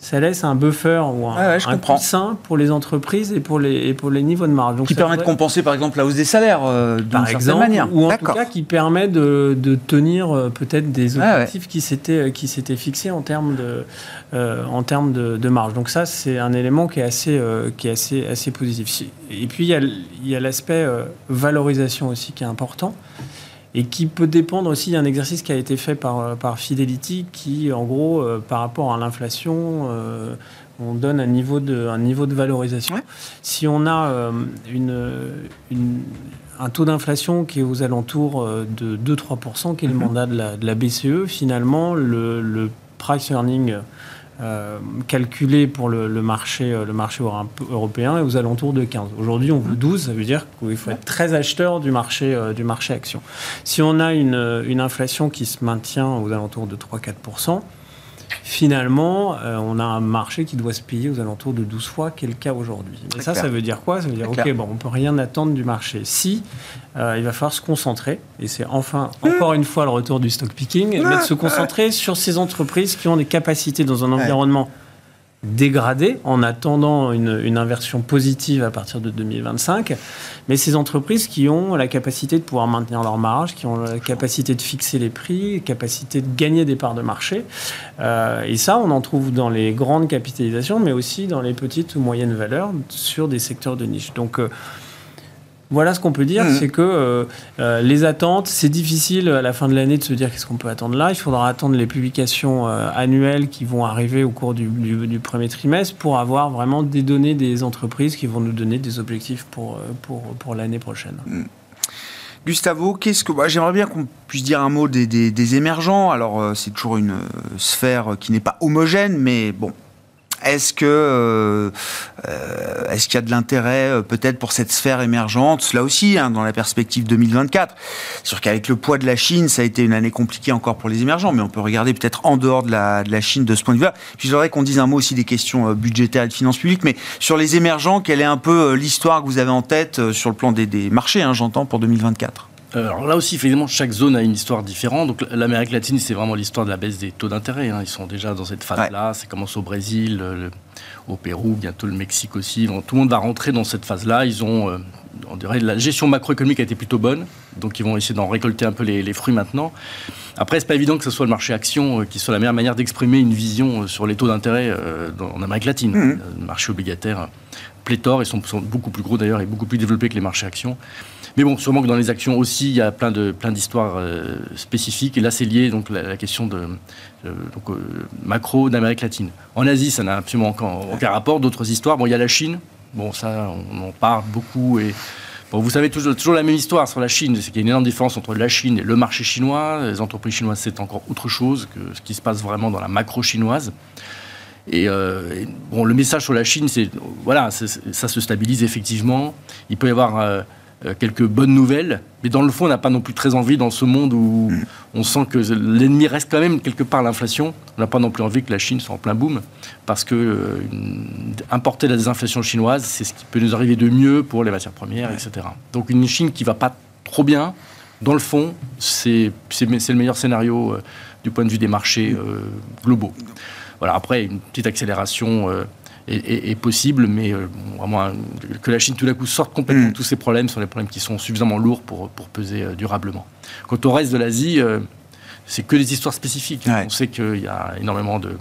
ça laisse un buffer ou un, Ouais, ouais, je un comprends. coussin pour les entreprises et pour les, et pour les niveaux de marge. Donc Qui permet de compenser par exemple la hausse des salaires euh, d'une certaine manière. ou en tout cas qui permet de, de tenir euh, peut-être des Ah ouais. objectifs qui s'étaient qui s'étaient fixés en termes de euh, en termes de, de marge. Donc ça c'est un élément qui est assez euh, qui est assez assez positif. Si- Et puis il y a, l'aspect euh, valorisation aussi qui est important et qui peut dépendre aussi d'un exercice qui a été fait par, euh, par Fidelity qui, en gros, euh, par rapport à l'inflation, euh, on donne un niveau de, un niveau de valorisation. Ouais. Si on a euh, une, une- un taux d'inflation qui est aux alentours de 2-3%, qui est le Mhm. mandat de la, de la BCE, finalement, le, le price earning euh, calculé pour le, le marché, euh, le marché euro- européen est aux alentours de 15. Aujourd'hui, on veut 12, ça veut dire qu'il faut être très acheteur du marché, euh, du marché action. Si on a une, euh, une inflation qui se maintient aux alentours de 3-4%, finalement, euh, on a un marché qui doit se payer aux alentours de 12 fois, quel cas aujourd'hui. Et ça, clair. ça veut dire quoi? Ça veut dire, OK, clair. bon, on peut rien attendre du marché. Si, euh, il va falloir se concentrer, et c'est enfin, encore une fois, le retour du stock picking, mais de se concentrer sur ces entreprises qui ont des capacités dans un environnement dégradé en attendant une, une inversion positive à partir de 2025. Mais ces entreprises qui ont la capacité de pouvoir maintenir leur marge, qui ont la capacité de fixer les prix, capacité de gagner des parts de marché. Euh, et ça, on en trouve dans les grandes capitalisations, mais aussi dans les petites ou moyennes valeurs sur des secteurs de niche. Donc, euh, voilà ce qu'on peut dire, Mhm. c'est que euh, euh, les attentes, c'est difficile à la fin de l'année de se dire qu'est-ce qu'on peut attendre là. Il faudra attendre les publications euh, annuelles qui vont arriver au cours du, du- du premier trimestre pour avoir vraiment des données des entreprises qui vont nous donner des objectifs pour, pour, pour l'année prochaine. Gustavo, qu'est-ce que bah, j'aimerais bien qu'on puisse dire un mot des, des- des émergents. Alors euh, c'est toujours une sphère qui n'est pas homogène, mais bon, est-ce que euh, euh, est-ce qu'il y a de l'intérêt euh, peut-être pour cette sphère émergente? Là aussi, hein, dans la perspective 2024. C'est sûr qu'avec le poids de la Chine, ça a été une année compliquée encore pour les émergents, mais on peut regarder peut-être en dehors de la, de la Chine de ce point de vue-là. Puis je voudrais qu'on dise un mot aussi des questions budgétaires et de finances publiques, mais sur les émergents, quelle est un peu l'histoire que vous avez en tête sur le plan des, des marchés, hein, j'entends, pour 2024 alors là aussi, évidemment, chaque zone a une histoire différente. Donc l'Amérique latine, c'est vraiment l'histoire de la baisse des taux d'intérêt. Hein. Ils sont déjà dans cette phase-là. Ça commence au Brésil, au Pérou, bientôt le Mexique aussi. tout le monde va rentrer dans cette phase-là. Ils ont, euh, on dirait, la gestion macroéconomique a été plutôt bonne. Donc ils vont essayer d'en récolter un peu les, fruits maintenant. Après, c'est pas évident que ce soit le marché action euh, qui soit la meilleure manière d'exprimer une vision euh, sur les taux d'intérêt en Amérique latine. Mmh. Le marché obligataire pléthore, ils sont, sont beaucoup plus gros d'ailleurs et beaucoup plus développés que les marchés actions. Mais bon, sûrement que dans les actions aussi, il y a plein de plein d'histoires euh, spécifiques. Et là, c'est lié donc la, question de euh, euh, macro d'Amérique latine. En Asie, ça n'a absolument aucun, rapport. D'autres histoires. Bon, il y a la Chine. Bon, ça, on en parle beaucoup et Bon, vous savez toujours, toujours, la même histoire sur la Chine, c'est qu'il y a une énorme différence entre la Chine et le marché chinois. Les entreprises chinoises, c'est encore autre chose que ce qui se passe vraiment dans la macro chinoise. Et, bon, le message sur la Chine, c'est voilà, ça se stabilise effectivement. Il peut y avoir quelques bonnes nouvelles, mais dans le fond, on n'a pas non plus très envie dans ce monde où on sent que l'ennemi reste quand même quelque part l'inflation. On n'a pas non plus envie que la Chine soit en plein boom, parce que euh, importer la désinflation chinoise, c'est ce qui peut nous arriver de mieux pour les matières premières, etc. Donc une Chine qui va pas trop bien, dans le fond, c'est le meilleur scénario euh, du point de vue des marchés globaux. Voilà, après, une petite accélération est, possible, mais euh, vraiment que la Chine tout d'un coup sorte complètement de mm. tous ces problèmes sont des problèmes qui sont suffisamment lourds pour, pour peser euh, durablement. Quant au reste de l'Asie, euh, c'est que des histoires spécifiques. On sait qu'il y a énormément de,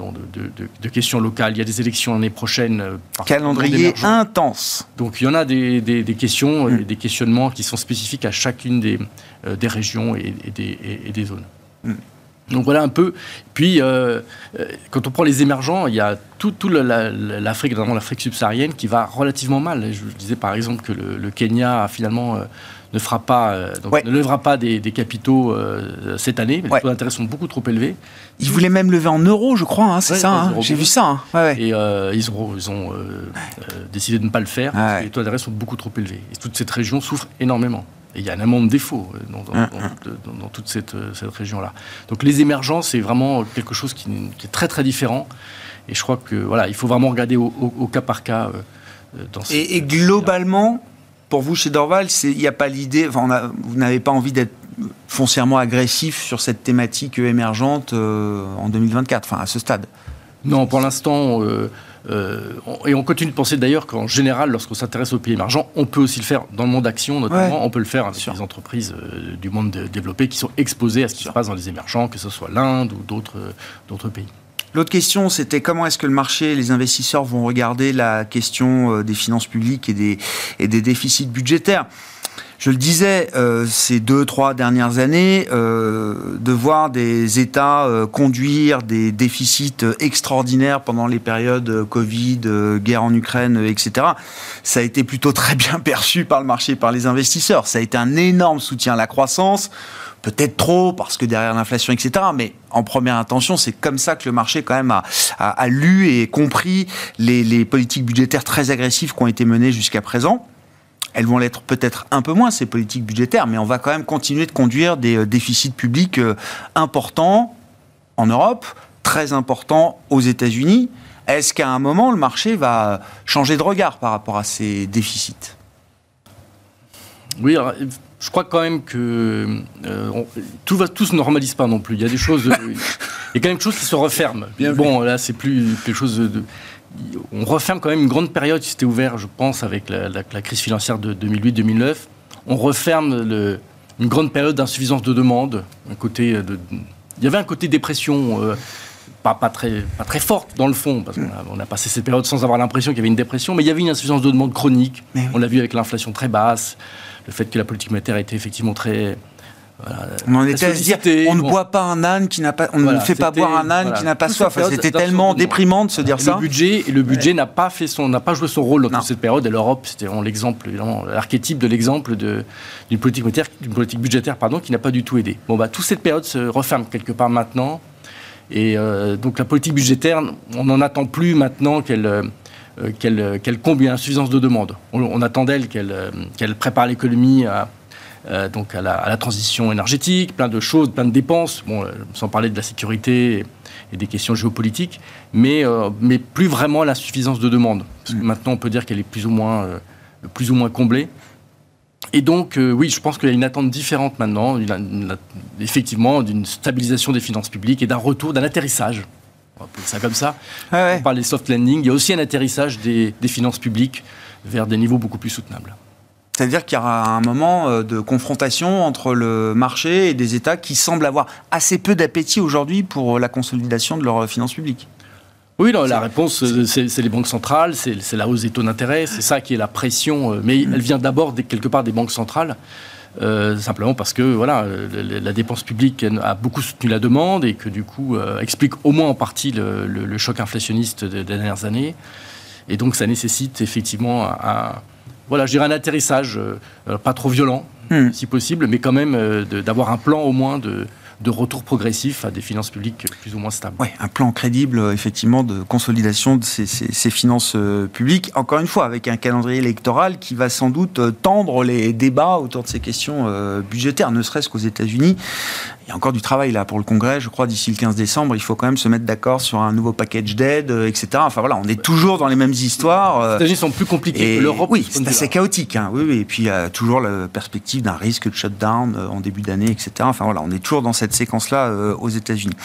de, questions locales. Il y a des élections l'année prochaine. Calendrier intense. Donc il y en a des, questions, mm. des questionnements qui sont spécifiques à chacune des, des régions et, des, et des, zones. Mm. Donc voilà un peu. Puis, euh, euh, quand on prend les émergents, il y a toute tout l'Afrique, notamment l'Afrique subsaharienne, qui va relativement mal. Je disais par exemple que le, Kenya, finalement, euh, ne fera pas, ne lèvera pas des, capitaux cette année. Les taux d'intérêt sont beaucoup trop élevés. Ils voulaient même lever en euros, je crois, hein, c'est ça hein. J'ai vu ça. Hein. Et ils ont, ils ont décidé de ne pas le faire parce que les taux d'intérêt sont beaucoup trop élevés. Et toute cette région souffre énormément. Et il y a un amont de défauts euh, hein, hein. dans, toute cette, euh, cette région-là. Donc les émergents, c'est vraiment quelque chose qui, est très très différent. Et je crois que voilà, il faut vraiment regarder au, cas par cas. Euh, dans et, et globalement, pour vous chez Dorval, il n'y a pas l'idée, enfin, vous n'avez pas envie d'être foncièrement agressif sur cette thématique émergente en 2024, enfin à ce stade? Non, pour l'instant, euh, et on continue de penser d'ailleurs qu'en général, lorsqu'on s'intéresse aux pays émergents, on peut aussi le faire dans le monde d'action, notamment. On peut le faire avec les entreprises euh, du monde développé qui sont exposées à ce qui se passe dans les émergents, que ce soit l'Inde ou d'autres euh, pays. L'autre question, c'était comment est-ce que le marché, les investisseurs vont regarder la question des finances publiques et des, et des déficits budgétaires? Je le disais, euh, ces deux, trois dernières années, euh, de voir des États euh, conduire des déficits extraordinaires pendant les périodes Covid, guerre en Ukraine, etc., ça a été plutôt très bien perçu par le marché, par les investisseurs. Ça a été un énorme soutien à la croissance peut-être trop parce que derrière l'inflation, etc. Mais en première intention, c'est comme ça que le marché quand même a, a, lu et compris les, les politiques budgétaires très agressives qui ont été menées jusqu'à présent. Elles vont l'être peut-être un peu moins, ces politiques budgétaires, mais on va quand même continuer de conduire des euh, déficits publics euh, importants en Europe, très importants aux États-Unis. Est-ce qu'à un moment, le marché va changer de regard par rapport à ces déficits? Oui, je crois quand même que euh, tout, va, tout se normalise pas non plus. Il y a des choses, il y a quand même des choses qui se referment. Bien bon, là, c'est plus quelque chose de on referme quand même une grande période qui s'était ouverte, je pense, avec la, crise financière de 2008-2009. On referme une grande période d'insuffisance de demande. Un côté de, il y avait un côté dépression. Euh, pas, pas, très, pas très forte dans le fond, parce qu'on a, passé cette période sans avoir l'impression qu'il y avait une dépression, mais il y avait une insuffisance de demande chronique. On l'a vu avec l'inflation très basse, le fait que la politique monétaire était effectivement très, on en était à se dire, on ne boit pas un âne qui n'a pas, on ne fait pas boire un âne qui n'a pas soif. C'était tellement déprimant de se dire ça. Le budget et le budget n'a pas fait son, n'a pas joué son rôle dans toute cette période. Et l'Europe, c'était l'exemple, l'archétype de l'exemple d'une politique monétaire, d'une politique budgétaire, pardon, qui n'a pas du tout aidé. Bon, bah, toute cette période se referme quelque part maintenant. Et donc la politique budgétaire, on n'en attend plus maintenant qu'elle qu'elle comble une insuffisance de demande. On, attend d'elle qu'elle prépare l'économie à, donc à la, transition énergétique, plein de choses, plein de dépenses, bon, sans parler de la sécurité et, des questions géopolitiques, mais, mais plus vraiment l'insuffisance de demande. Parce que mm. maintenant, on peut dire qu'elle est plus ou moins, plus ou moins comblée. Et donc, euh, oui, je pense qu'il y a une attente différente maintenant, effectivement, d'une stabilisation des finances publiques et d'un retour, d'un atterrissage. On va appeler ça comme ça. On parle des soft landing. Il y a aussi un atterrissage des, finances publiques vers des niveaux beaucoup plus soutenables. C'est-à-dire qu'il y aura un moment euh, de confrontation entre le marché et des États qui semblent avoir assez peu d'appétit aujourd'hui pour la consolidation de leurs finances publiques. Oui, la réponse, euh, c'est les banques centrales, c'est la hausse des taux d'intérêt, c'est ça qui est la pression, euh, mais elle vient d'abord quelque part des banques centrales. Euh, simplement parce que voilà, la dépense publique a beaucoup soutenu la demande et que du coup explique au moins en partie le, choc inflationniste des dernières années. Et donc ça nécessite effectivement un, voilà, je dirais un atterrissage pas trop violent, hmm. si possible, mais quand même d'avoir un plan au moins de, de retour progressif à des finances publiques plus ou moins stables. Oui, un plan crédible, effectivement, de consolidation de ces, finances euh, publiques. Encore une fois, avec un calendrier électoral qui va sans doute euh, tendre les débats autour de ces questions euh, budgétaires, ne serait-ce qu'aux États-Unis. Il y a encore du travail là pour le Congrès, je crois, d'ici le 15 décembre. Il faut quand même se mettre d'accord sur un nouveau package d'aide, etc. Enfin voilà, on est toujours dans les mêmes histoires. Les États-Unis sont plus compliqués que l'Europe. Oui, c'est assez chaotique. Hein. Oui, oui, Et puis il y a toujours la perspective d'un risque de shutdown en début d'année, etc. Enfin voilà, on est toujours dans cette séquence-là euh, aux États-Unis.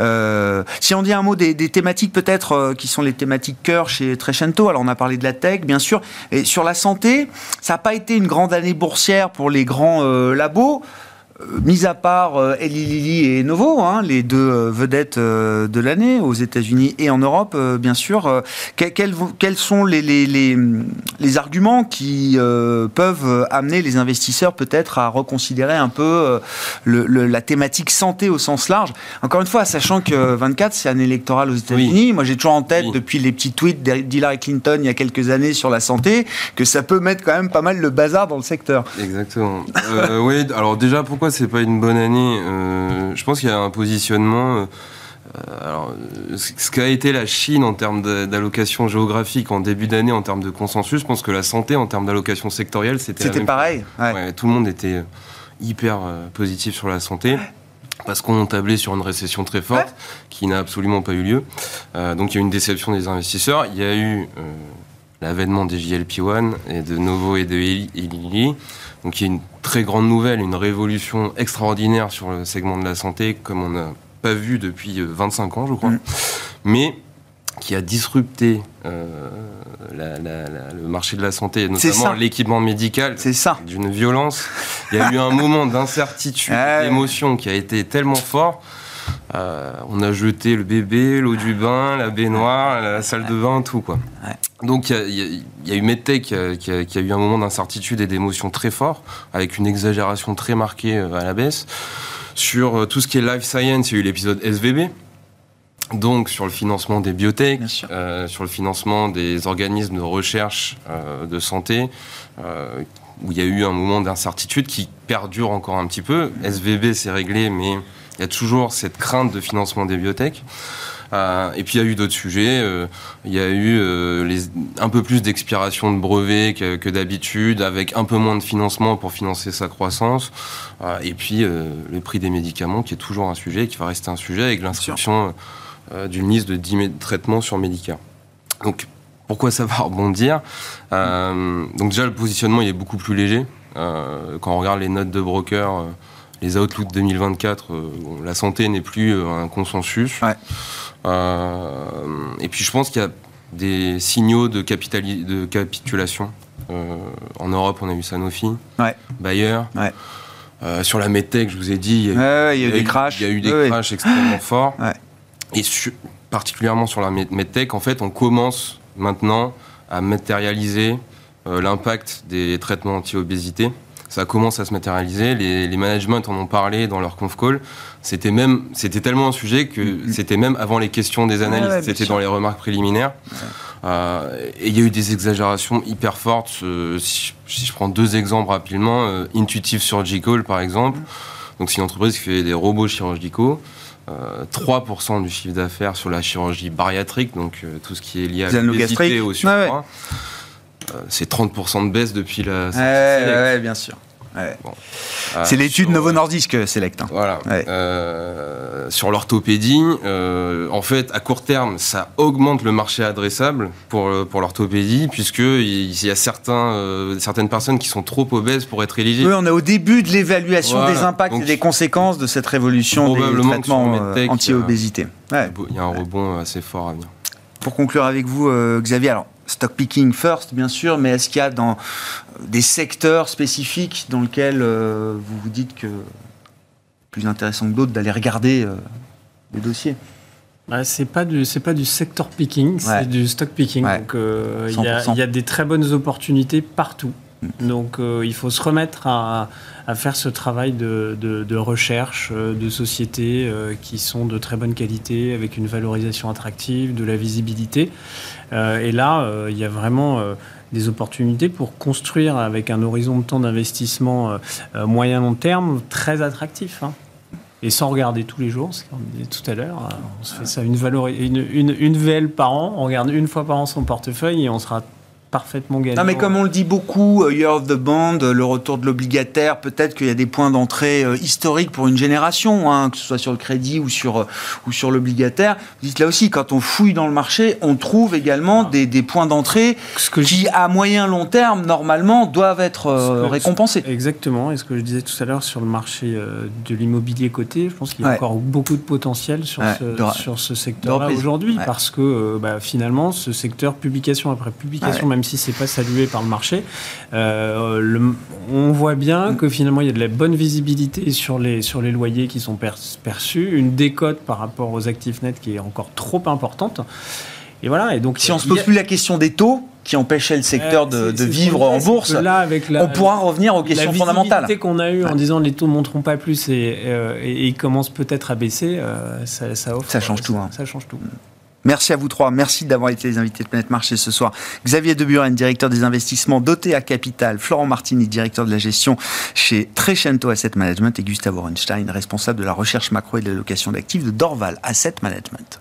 Euh, si on dit un mot des, thématiques peut-être euh, qui sont les thématiques cœur chez Trecento, alors on a parlé de la tech, bien sûr, et sur la santé, ça n'a pas été une grande année boursière pour les grands labos. Euh, mis à part euh, Eli Lilly et Novo, hein, les deux euh, vedettes de l'année aux États-Unis et en Europe, bien sûr, quels, quels, sont les, les, les, les, arguments qui peuvent amener les investisseurs peut-être à reconsidérer un peu le, la thématique santé au sens large? Encore une fois, sachant que 24, c'est année électorale aux États-Unis, moi j'ai toujours en tête, depuis les petits tweets d'Hillary Clinton il y a quelques années sur la santé, que ça peut mettre quand même pas mal le bazar dans le secteur. Exactement. oui, alors déjà, pourquoi c'est pas une bonne année euh, Je pense qu'il y a un positionnement. Euh, alors, ce qu'a été la Chine en termes d'allocation géographique en début d'année, en termes de consensus, je pense que la santé en termes d'allocation sectorielle, c'était. C'était pareil. tout le monde était hyper euh, positif sur la santé. Parce qu'on tablait sur une récession très forte qui n'a absolument pas eu lieu. donc il y a eu une déception des investisseurs. Il y a eu l'avènement des JLP1 et de Novo et de Eli donc il y a une très grande nouvelle, une révolution extraordinaire sur le segment de la santé, comme on n'a pas vu depuis 25 euh, ans, je crois. Mm. Mais qui a disrupté euh, le marché de la santé, notamment l'équipement médical, c'est ça, d'une violence. Il y a eu un moment d'incertitude, ah d'émotion qui a été tellement fort euh, on a jeté le bébé, l'eau du bain, la baignoire, la salle de bain, tout quoi. Donc il y, a eu Medtech qui a, qui a, eu un moment d'incertitude et d'émotion très fort, avec une exagération très marquée euh, à la baisse. Sur euh, tout ce qui est life science, il y a eu l'épisode SVB, donc sur le financement des biotech, sur le financement des organismes de recherche de santé, où il y a eu un moment d'incertitude qui perdure encore un petit peu. SVB c'est réglé, mais il y a toujours cette crainte de financement des biotech. Euh, et puis il y a eu d'autres sujets. Euh, il y a eu euh, les, un peu plus d'expiration de brevets que, que d'habitude, avec un peu moins de financement pour financer sa croissance. et puis le prix des médicaments, qui est toujours un sujet, qui va rester un sujet, avec l'inscription d'une liste de 10 traitements sur Medicare. Donc pourquoi ça va rebondir? Donc déjà le positionnement il est beaucoup plus léger. quand on regarde les notes de broker les outlooks 2024, euh, la santé n'est plus euh, un consensus. Euh, et puis je pense qu'il y a des signaux de, de capitulation. en Europe, on a eu Sanofi, Bayer. sur la medtech, je vous ai dit, il y a, eu des crashs. Il y a eu des crashs extrêmement forts. Et particulièrement sur la medtech, en fait, on commence maintenant à matérialiser l'impact des traitements anti-obésité ça commence à se matérialiser. Les, les managements en ont parlé dans leur conf call. C'était même, c'était tellement un sujet que mm-hmm. c'était même avant les questions des analystes. c'était dans les remarques préliminaires. Euh, et il y a eu des exagérations hyper fortes. Euh, si, je prends deux exemples rapidement, euh, Intuitive Surgical par exemple. Mm-hmm. Donc c'est une entreprise qui fait des robots chirurgicaux. 3% du chiffre d'affaires sur la chirurgie bariatrique, donc tout ce qui est lié à l'obésité au surpoids. C'est 30% de baisse depuis la. Ouais, bien sûr. c'est l'étude Novo Nordisk Select. Hein. Voilà. Euh, sur l'orthopédie, euh, en fait, à court terme, ça augmente le marché adressable pour, pour l'orthopédie, puisqu'il y a certains, euh, certaines personnes qui sont trop obèses pour être éligibles. Oui, on est au début de l'évaluation des impacts et des conséquences de cette révolution des traitements anti-obésité. Il y a un rebond assez fort à venir. Pour conclure avec vous, Xavier, alors stock picking first, bien sûr, mais est-ce qu'il y a dans des secteurs spécifiques dans lesquels euh, vous vous dites que plus intéressant que d'autres d'aller regarder euh, les dossiers bah, c'est pas du c'est pas du sector picking, c'est du stock picking. Donc euh, il y, a des très bonnes opportunités partout. Mm. Donc il faut se remettre à, faire ce travail de, de recherche de sociétés qui sont de très bonne qualité, avec une valorisation attractive, de la visibilité. Et là, il y a vraiment des opportunités pour construire avec un horizon de temps d'investissement euh, euh, moyen-long terme très attractif. Hein. Et sans regarder tous les jours, ce qu'on disait tout à l'heure, euh, on se fait ça une, une, une, une VL par an, on regarde une fois par an son portefeuille et on sera parfaitement gagnant. Non, mais comme on le dit beaucoup, euh, Year of the Bond, euh, le retour de l'obligataire, peut-être qu'il y a des points d'entrée euh, historiques pour une génération, hein, que ce soit sur le crédit ou sur, ou sur l'obligataire. Vous dites là aussi, quand on fouille dans le marché, on trouve également des, des points d'entrée qui, à moyen long terme, normalement, doivent être récompensés. Exactement. Et ce que je disais tout à l'heure sur le marché de l'immobilier coté, je pense qu'il y a encore beaucoup de potentiel sur ce, sur ce secteur-là aujourd'hui, parce que bah, finalement, ce secteur, publication après publication, même même si c'est pas salué par le marché, euh, on voit bien que finalement il y a de la bonne visibilité sur les, sur les loyers qui sont perçus, une décote par rapport aux actifs nets qui est encore trop importante. Et voilà. Et donc, si on se pose plus la question des taux, qui empêchait le secteur de, vivre en bourse, là, avec on pourra revenir aux questions fondamentales. La qu'on a eu en disant les taux ne monteront pas plus et, euh, ils commencent peut-être à baisser, euh, ça, ça, offre, ça change tout. Hein. Ça change tout. Merci à vous trois. Merci d'avoir été les invités de Planète Marché ce soir. Xavier Deburen, directeur des investissements d'OTA Capital. Florent Martini, directeur de la gestion chez Trecento Asset Management. Et Gustavo Orenstein, responsable de la recherche macro et de l'allocation d'actifs de Dorval Asset Management.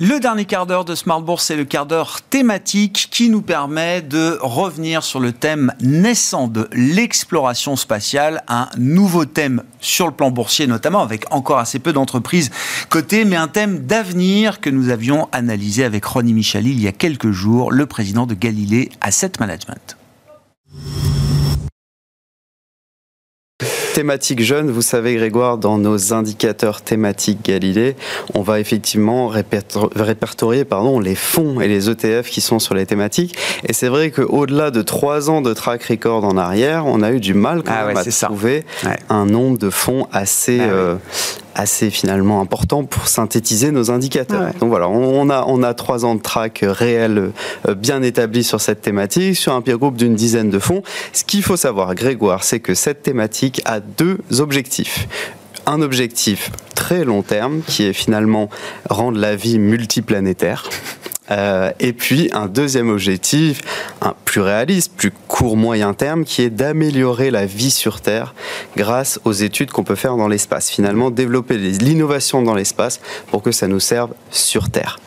Le dernier quart d'heure de Smart Bourse, c'est le quart d'heure thématique qui nous permet de revenir sur le thème naissant de l'exploration spatiale, un nouveau thème sur le plan boursier notamment, avec encore assez peu d'entreprises cotées, mais un thème d'avenir que nous avions analysé avec Ronnie Michali il y a quelques jours, le président de Galilée Asset Management. Thématique jeune, vous savez Grégoire, dans nos indicateurs thématiques Galilée, on va effectivement répertorier pardon, les fonds et les ETF qui sont sur les thématiques. Et c'est vrai qu'au-delà de trois ans de track record en arrière, on a eu du mal quand ah même à trouver un nombre de fonds assez, ah euh, assez finalement important pour synthétiser nos indicateurs. Donc voilà, on a, on a trois ans de track réel euh, bien établi sur cette thématique, sur un peer group d'une dizaine de fonds. Ce qu'il faut savoir, Grégoire, c'est que cette thématique a deux objectifs un objectif très long terme qui est finalement rendre la vie multiplanétaire. Euh, et puis un deuxième objectif, un plus réaliste, plus court moyen terme, qui est d'améliorer la vie sur Terre grâce aux études qu'on peut faire dans l'espace. Finalement, développer l'innovation dans l'espace pour que ça nous serve sur Terre.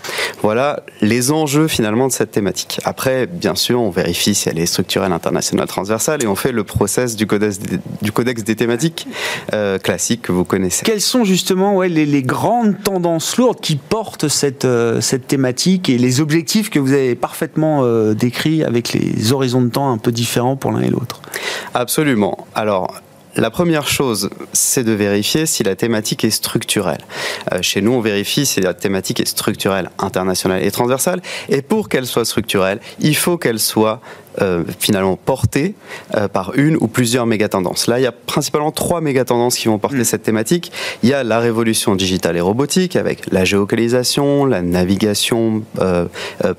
Voilà les enjeux finalement de cette thématique. Après, bien sûr, on vérifie si elle est structurelle, internationale, transversale, et on fait le process du codex des, thématiques euh, classiques que vous connaissez. Quelles sont justement les, grandes tendances lourdes qui portent cette, euh, cette thématique et les les objectifs que vous avez parfaitement euh, décrits avec les horizons de temps un peu différents pour l'un et l'autre. Absolument. Alors, la première chose, c'est de vérifier si la thématique est structurelle. Euh, chez nous, on vérifie si la thématique est structurelle, internationale et transversale. Et pour qu'elle soit structurelle, il faut qu'elle soit euh, finalement portée euh, par une ou plusieurs mégatendances. Là, il y a principalement trois mégatendances qui vont porter mm. cette thématique. Il y a la révolution digitale et robotique avec la géolocalisation, la navigation euh,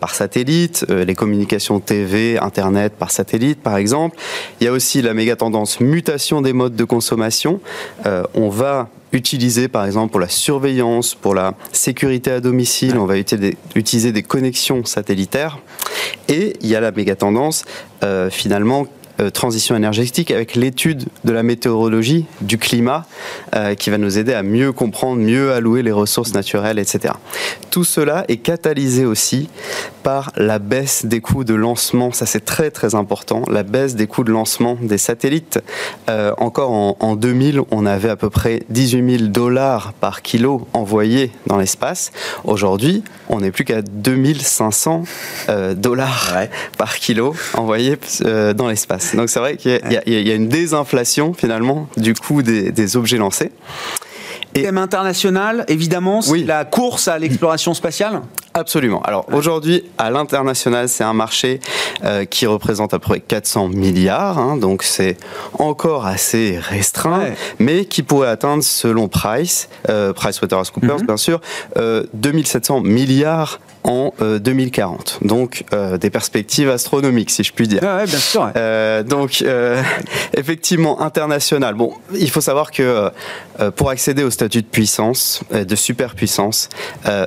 par satellite, les communications TV, Internet par satellite, par exemple. Il y a aussi la mégatendance mutation des modes de consommation. on va utilisé par exemple pour la surveillance, pour la sécurité à domicile, on va utiliser des connexions satellitaires. Et il y a la méga tendance euh, finalement euh, transition énergétique avec l'étude de la météorologie, du climat, euh, qui va nous aider à mieux comprendre, mieux allouer les ressources naturelles, etc. Tout cela est catalysé aussi par la baisse des coûts de lancement, ça c'est très très important, la baisse des coûts de lancement des satellites. Euh, encore en, en, 2000, on avait à peu près 18 000 dollars par kilo envoyé dans l'espace. Aujourd'hui, on n'est plus qu'à 2500 dollars par kilo envoyé dans l'espace. Donc c'est vrai qu'il y, a une désinflation finalement du coût des, objets lancés. Et thème international, évidemment, c'est la course à l'exploration spatiale? Absolument. Alors aujourd'hui, à l'international, c'est un marché euh, qui représente à peu près 400 milliards, hein, donc c'est encore assez restreint, mais qui pourrait atteindre, selon Price, euh, PricewaterhouseCoopers mm bien sûr, euh, 2700 milliards en 2040. Euh, donc euh, des perspectives astronomiques, si je puis dire. Ah bien sûr. Donc effectivement international. Bon, il faut savoir que pour accéder au statut de puissance, de superpuissance,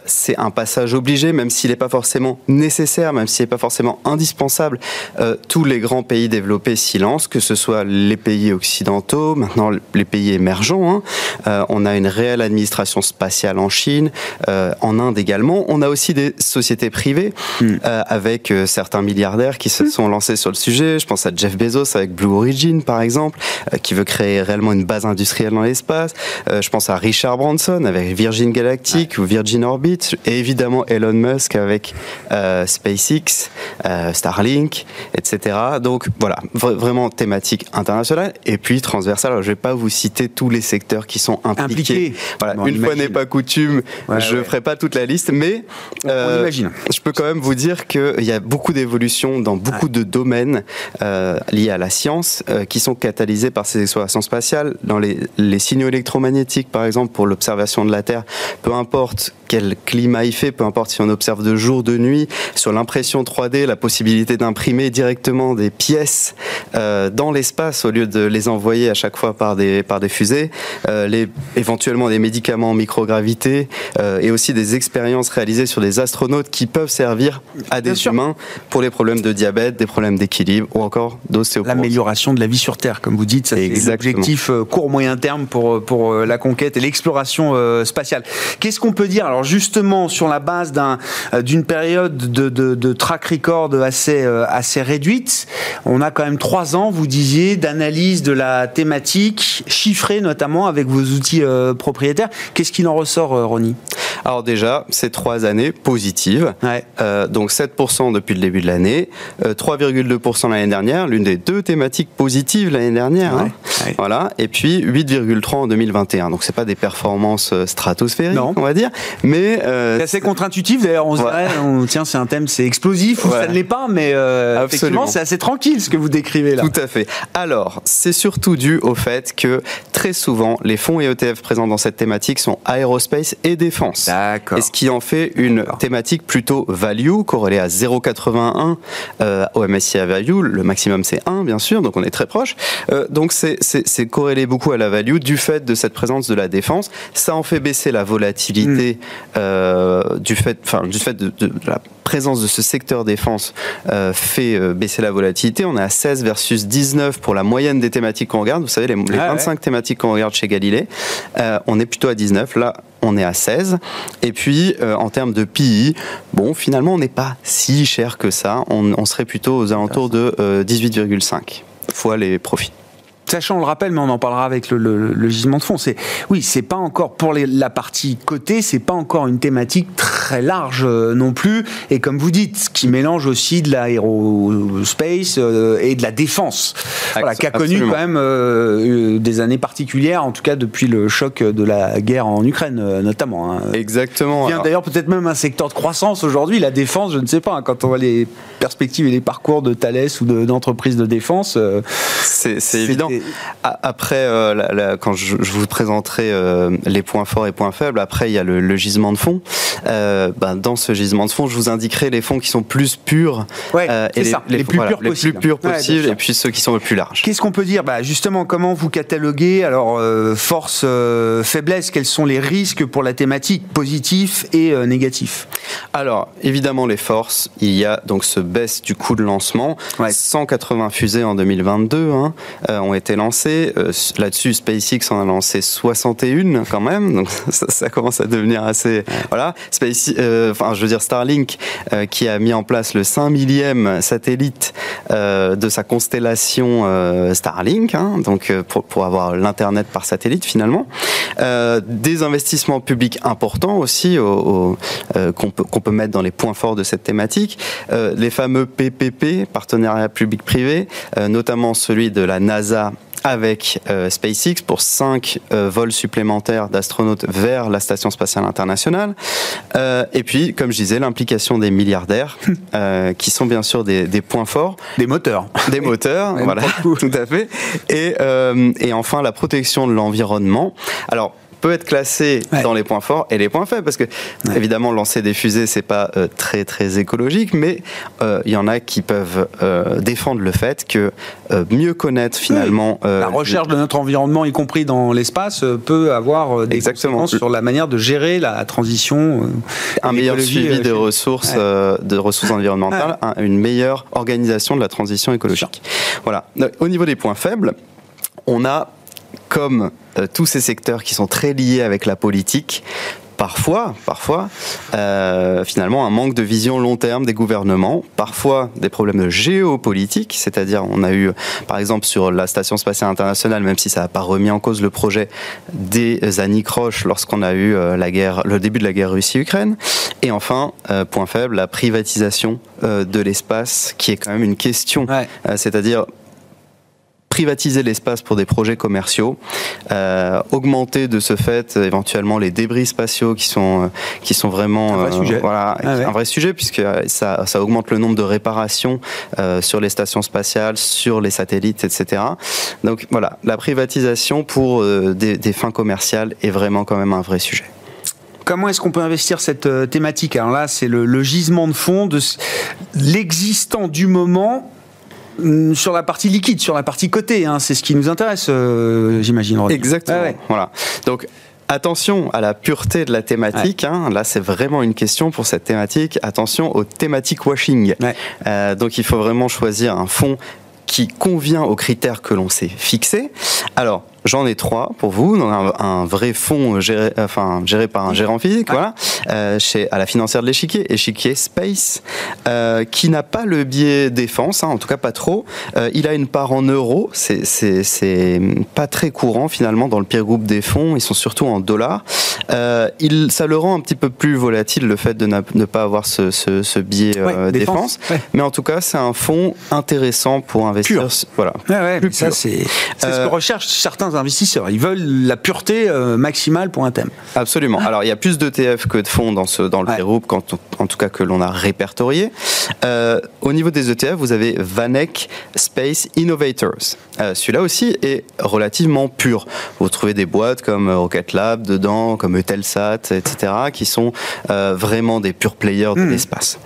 c'est un passage obligé, même s'il n'est pas forcément nécessaire, même s'il n'est pas forcément indispensable. tous les grands pays développés s'y lancent, que ce soit les pays occidentaux, maintenant les pays émergents. Hein. on a une réelle administration spatiale en Chine, en Inde également. On a aussi des sociétés privées, hmm. euh, avec euh, certains milliardaires qui se hmm. sont lancés sur le sujet. Je pense à Jeff Bezos avec Blue Origin, par exemple, euh, qui veut créer réellement une base industrielle dans l'espace. je pense à Richard Branson avec Virgin Galactic ou Virgin Orbit. Et évidemment Elon Musk avec SpaceX, Starlink, etc. Donc voilà, vraiment thématique internationale et puis transversale. je ne vais pas vous citer tous les secteurs qui sont impliqués. Voilà, une fois n'est pas coutume, je ne ferai pas toute la liste, mais euh, je peux quand même vous dire qu'il y a beaucoup d'évolutions dans beaucoup de domaines euh, liés à la science euh, qui sont catalysés par ces explorations spatiales. Dans les, les signaux électromagnétiques, par exemple, pour l'observation de la Terre, peu importe quel climat il fait, peu importe si on observe de jour, de nuit, sur l'impression 3D, la possibilité d'imprimer directement des pièces euh, dans l'espace au lieu de les envoyer à chaque fois par des, par des fusées, euh, les, éventuellement des médicaments en microgravité euh, et aussi des expériences réalisées sur des astronautes qui peuvent servir à des humains pour les problèmes de diabète, des problèmes d'équilibre ou encore d'ostéoporose. L'amélioration de la vie sur Terre, comme vous dites, c'est l'objectif court-moyen terme pour, pour la conquête et l'exploration spatiale. Qu'est-ce qu'on peut dire alors justement sur la base euh, d'une période de, track record assez, euh, assez réduite, on a quand même trois ans, vous disiez, d'analyse de la thématique, chiffrée notamment avec vos outils euh, propriétaires. Qu'est-ce qu'il en ressort, Ronnie? Alors déjà, c'est trois années positives. donc 7% depuis le début de l'année, 3,2% l'année dernière, l'une des deux thématiques positives l'année dernière. Hein. Voilà. Et puis 8,3 en 2021. Donc c'est pas des performances stratosphériques, on va dire, mais euh, c'est assez contre-intuitif d'ailleurs. On se dirait, tiens, c'est un thème, c'est explosif ou ça ne l'est pas, mais euh, effectivement, c'est assez tranquille ce que vous décrivez là. Tout à fait. Alors, c'est surtout dû au fait que très souvent, les fonds et ETF présents dans cette thématique sont aérospace et défense. D'accord. Et ce qui en fait une thématique plutôt value, corrélée à 0,81 euh, au MSCI Value. Le maximum c'est 1, bien sûr, donc on est très proche. Euh, donc c'est corrélé beaucoup à la value du fait de cette présence de la défense. Ça en fait baisser la volatilité. Hmm. Euh, du fait, enfin, du fait de, la présence de ce secteur défense euh, fait euh, baisser la volatilité. On est à 16 versus 19 pour la moyenne des thématiques qu'on regarde. Vous savez, les, 25 ah thématiques qu'on regarde chez Galilée, on est plutôt à 19. Là, on est à 16. Et puis, en termes de PI, bon, finalement, on n'est pas si cher que ça. On, on serait plutôt aux alentours de 18,5 fois les profits sachant, on le rappelle, mais on en parlera avec le, gisement de fond. C'est oui, c'est pas encore pour la partie côté, c'est pas encore une thématique très large euh, non plus. Et comme vous dites, qui mélange aussi de l'aérospace euh, et de la défense, voilà, qui a connu quand même euh, des années particulières, en tout cas depuis le choc de la guerre en Ukraine, notamment. Hein. Exactement. D'ailleurs, peut-être même un secteur de croissance aujourd'hui. La défense, je ne sais pas. Hein, quand on voit les perspectives et les parcours de Thales ou d'entreprises de, défense, c'est évident. Après, euh, quand je, vous présenterai les points forts et points faibles, après il y a le, gisement de fond. Euh, ben, dans ce gisement de fonds, je vous indiquerai les fonds qui sont plus purs ouais, et les, les, plus purs les, plus purs possibles, et puis ceux qui sont le plus larges. Qu'est-ce qu'on peut dire? Bah, Justement, comment vous cataloguez alors force, faiblesse Quels sont les risques pour la thématique, positifs et négatifs Alors, évidemment, les forces. Il y a donc ce baisse du coût de lancement. 180 fusées en 2022 hein, ont été lancées. Là-dessus, SpaceX en a lancé 61 quand même, donc ça, commence à devenir assez. Voilà. Space, euh, enfin, je veux dire Starlink, euh, qui a mis en place le 5 millième satellite euh, de sa constellation Starlink, hein, donc pour, avoir l'internet par satellite finalement. des investissements publics importants aussi qu'on peut, peut mettre dans les points forts de cette thématique. les fameux PPP, partenariat public-privé, notamment celui de la NASA avec euh, SpaceX pour 5 euh, vols supplémentaires d'astronautes vers la Station spatiale internationale. Euh, et puis, comme je disais, l'implication des milliardaires, qui sont bien sûr des, des, points forts. Des moteurs. Des moteurs, voilà, tout à fait. Et, et enfin, la protection de l'environnement. Alors, peut être classé dans les points forts et les points faibles parce que évidemment lancer des fusées c'est pas euh, très très écologique mais euh, il y en a qui peuvent euh, défendre le fait que mieux connaître finalement la recherche de notre environnement y compris dans l'espace peut avoir des Exactement. conséquences sur la manière de gérer la transition un meilleur suivi des ressources de ressources environnementales une meilleure organisation de la transition écologique. Voilà. Au niveau des points faibles on a comme euh, tous ces secteurs qui sont très liés avec la politique, parfois, parfois, euh, finalement, un manque de vision long terme des gouvernements, parfois des problèmes de géopolitique, c'est-à-dire on a eu, par exemple, sur la station spatiale internationale, même si ça n'a pas remis en cause le projet des anicroches lorsqu'on a eu euh, la guerre, le début de la guerre Russie-Ukraine, et enfin, point faible, la privatisation de l'espace, qui est quand même une question, c'est-à-dire privatiser l'espace pour des projets commerciaux, euh, augmenter de ce fait éventuellement les débris spatiaux qui sont euh, qui sont vraiment un vrai sujet. voilà ah un vrai sujet puisque ça, ça augmente le nombre de réparations euh, sur les stations spatiales, sur les satellites, etc. Donc voilà, la privatisation pour des, des fins commerciales est vraiment quand même un vrai sujet comment est-ce qu'on peut investir cette thématique? Alors là, c'est le, le, gisement de fond de l'existant du moment sur la partie liquide, sur la partie cotée, hein, c'est ce qui nous intéresse, euh, j'imagine. Exactement. Voilà. Donc. Attention à la pureté de la thématique. Hein. Là, c'est vraiment une question pour cette thématique. Attention au thématique washing. Euh, donc, il faut vraiment choisir un fond qui convient aux critères que l'on s'est fixés. Alors, J'en ai trois pour vous. On a un, vrai fonds géré, enfin, géré par un gérant physique, voilà, euh, chez, à la financière de l'échiquier, échiquier Space, euh, qui n'a pas le biais défense, hein, en tout cas pas trop. Euh, il a une part en euros, c'est pas très courant finalement dans le peer group des fonds, ils sont surtout en dollars. Euh, il, ça le rend un petit peu plus volatile le fait de ne pas avoir ce, ce, ce biais euh, défense, mais en tout cas c'est un fonds intéressant pour investir. Voilà. ça c'est ce que recherchent certains investisseurs. Ils veulent la pureté euh, maximale pour un thème. Absolument. Alors, il y a plus d'ETF que de fonds dans, ce, dans le ouais. groupe, en tout cas que l'on a répertorié. Euh, au niveau des ETF, vous avez Vanek Space Innovators. Euh, celui-là aussi est relativement pur. Vous trouvez des boîtes comme Rocket Lab dedans, comme Eutelsat, etc., qui sont vraiment des purs players de hmm. l'espace.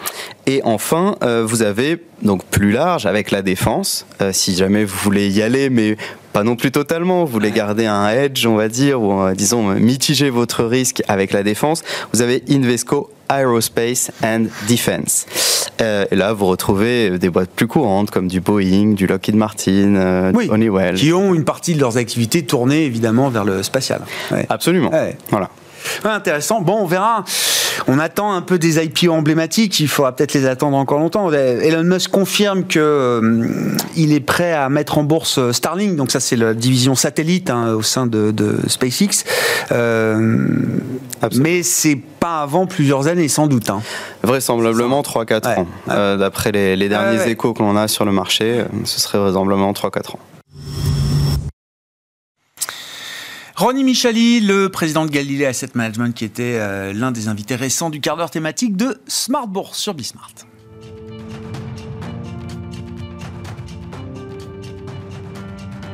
Et enfin, vous avez donc plus large avec la défense, si jamais vous voulez y aller, mais pas non plus totalement. Vous voulez garder un edge, on va dire, ou euh, disons mitiger votre risque avec la défense. Vous avez Invesco Aerospace and Defense. Euh, et là, vous retrouvez des boîtes plus courantes comme du Boeing, du Lockheed Martin, euh, oui, Honeywell. Qui ont une partie de leurs activités tournées évidemment vers le spatial. Absolument. Voilà. Intéressant. Bon, on verra. On attend un peu des IPO emblématiques. Il faudra peut-être les attendre encore longtemps. Elon Musk confirme que euh, il est prêt à mettre en bourse euh, Starlink. Donc ça, c'est la division satellite hein, au sein de, SpaceX. Euh, mais c'est pas avant plusieurs années, sans doute. Hein. Vraisemblablement 3-4 ans. Euh, d'après les, derniers échos que l'on a sur le marché, ce serait vraisemblablement 3-4 ans. Ronnie Michali, le président de Galilée Asset Management, qui était euh, l'un des invités récents du quart d'heure thématique de Smart Bourse sur Bismart.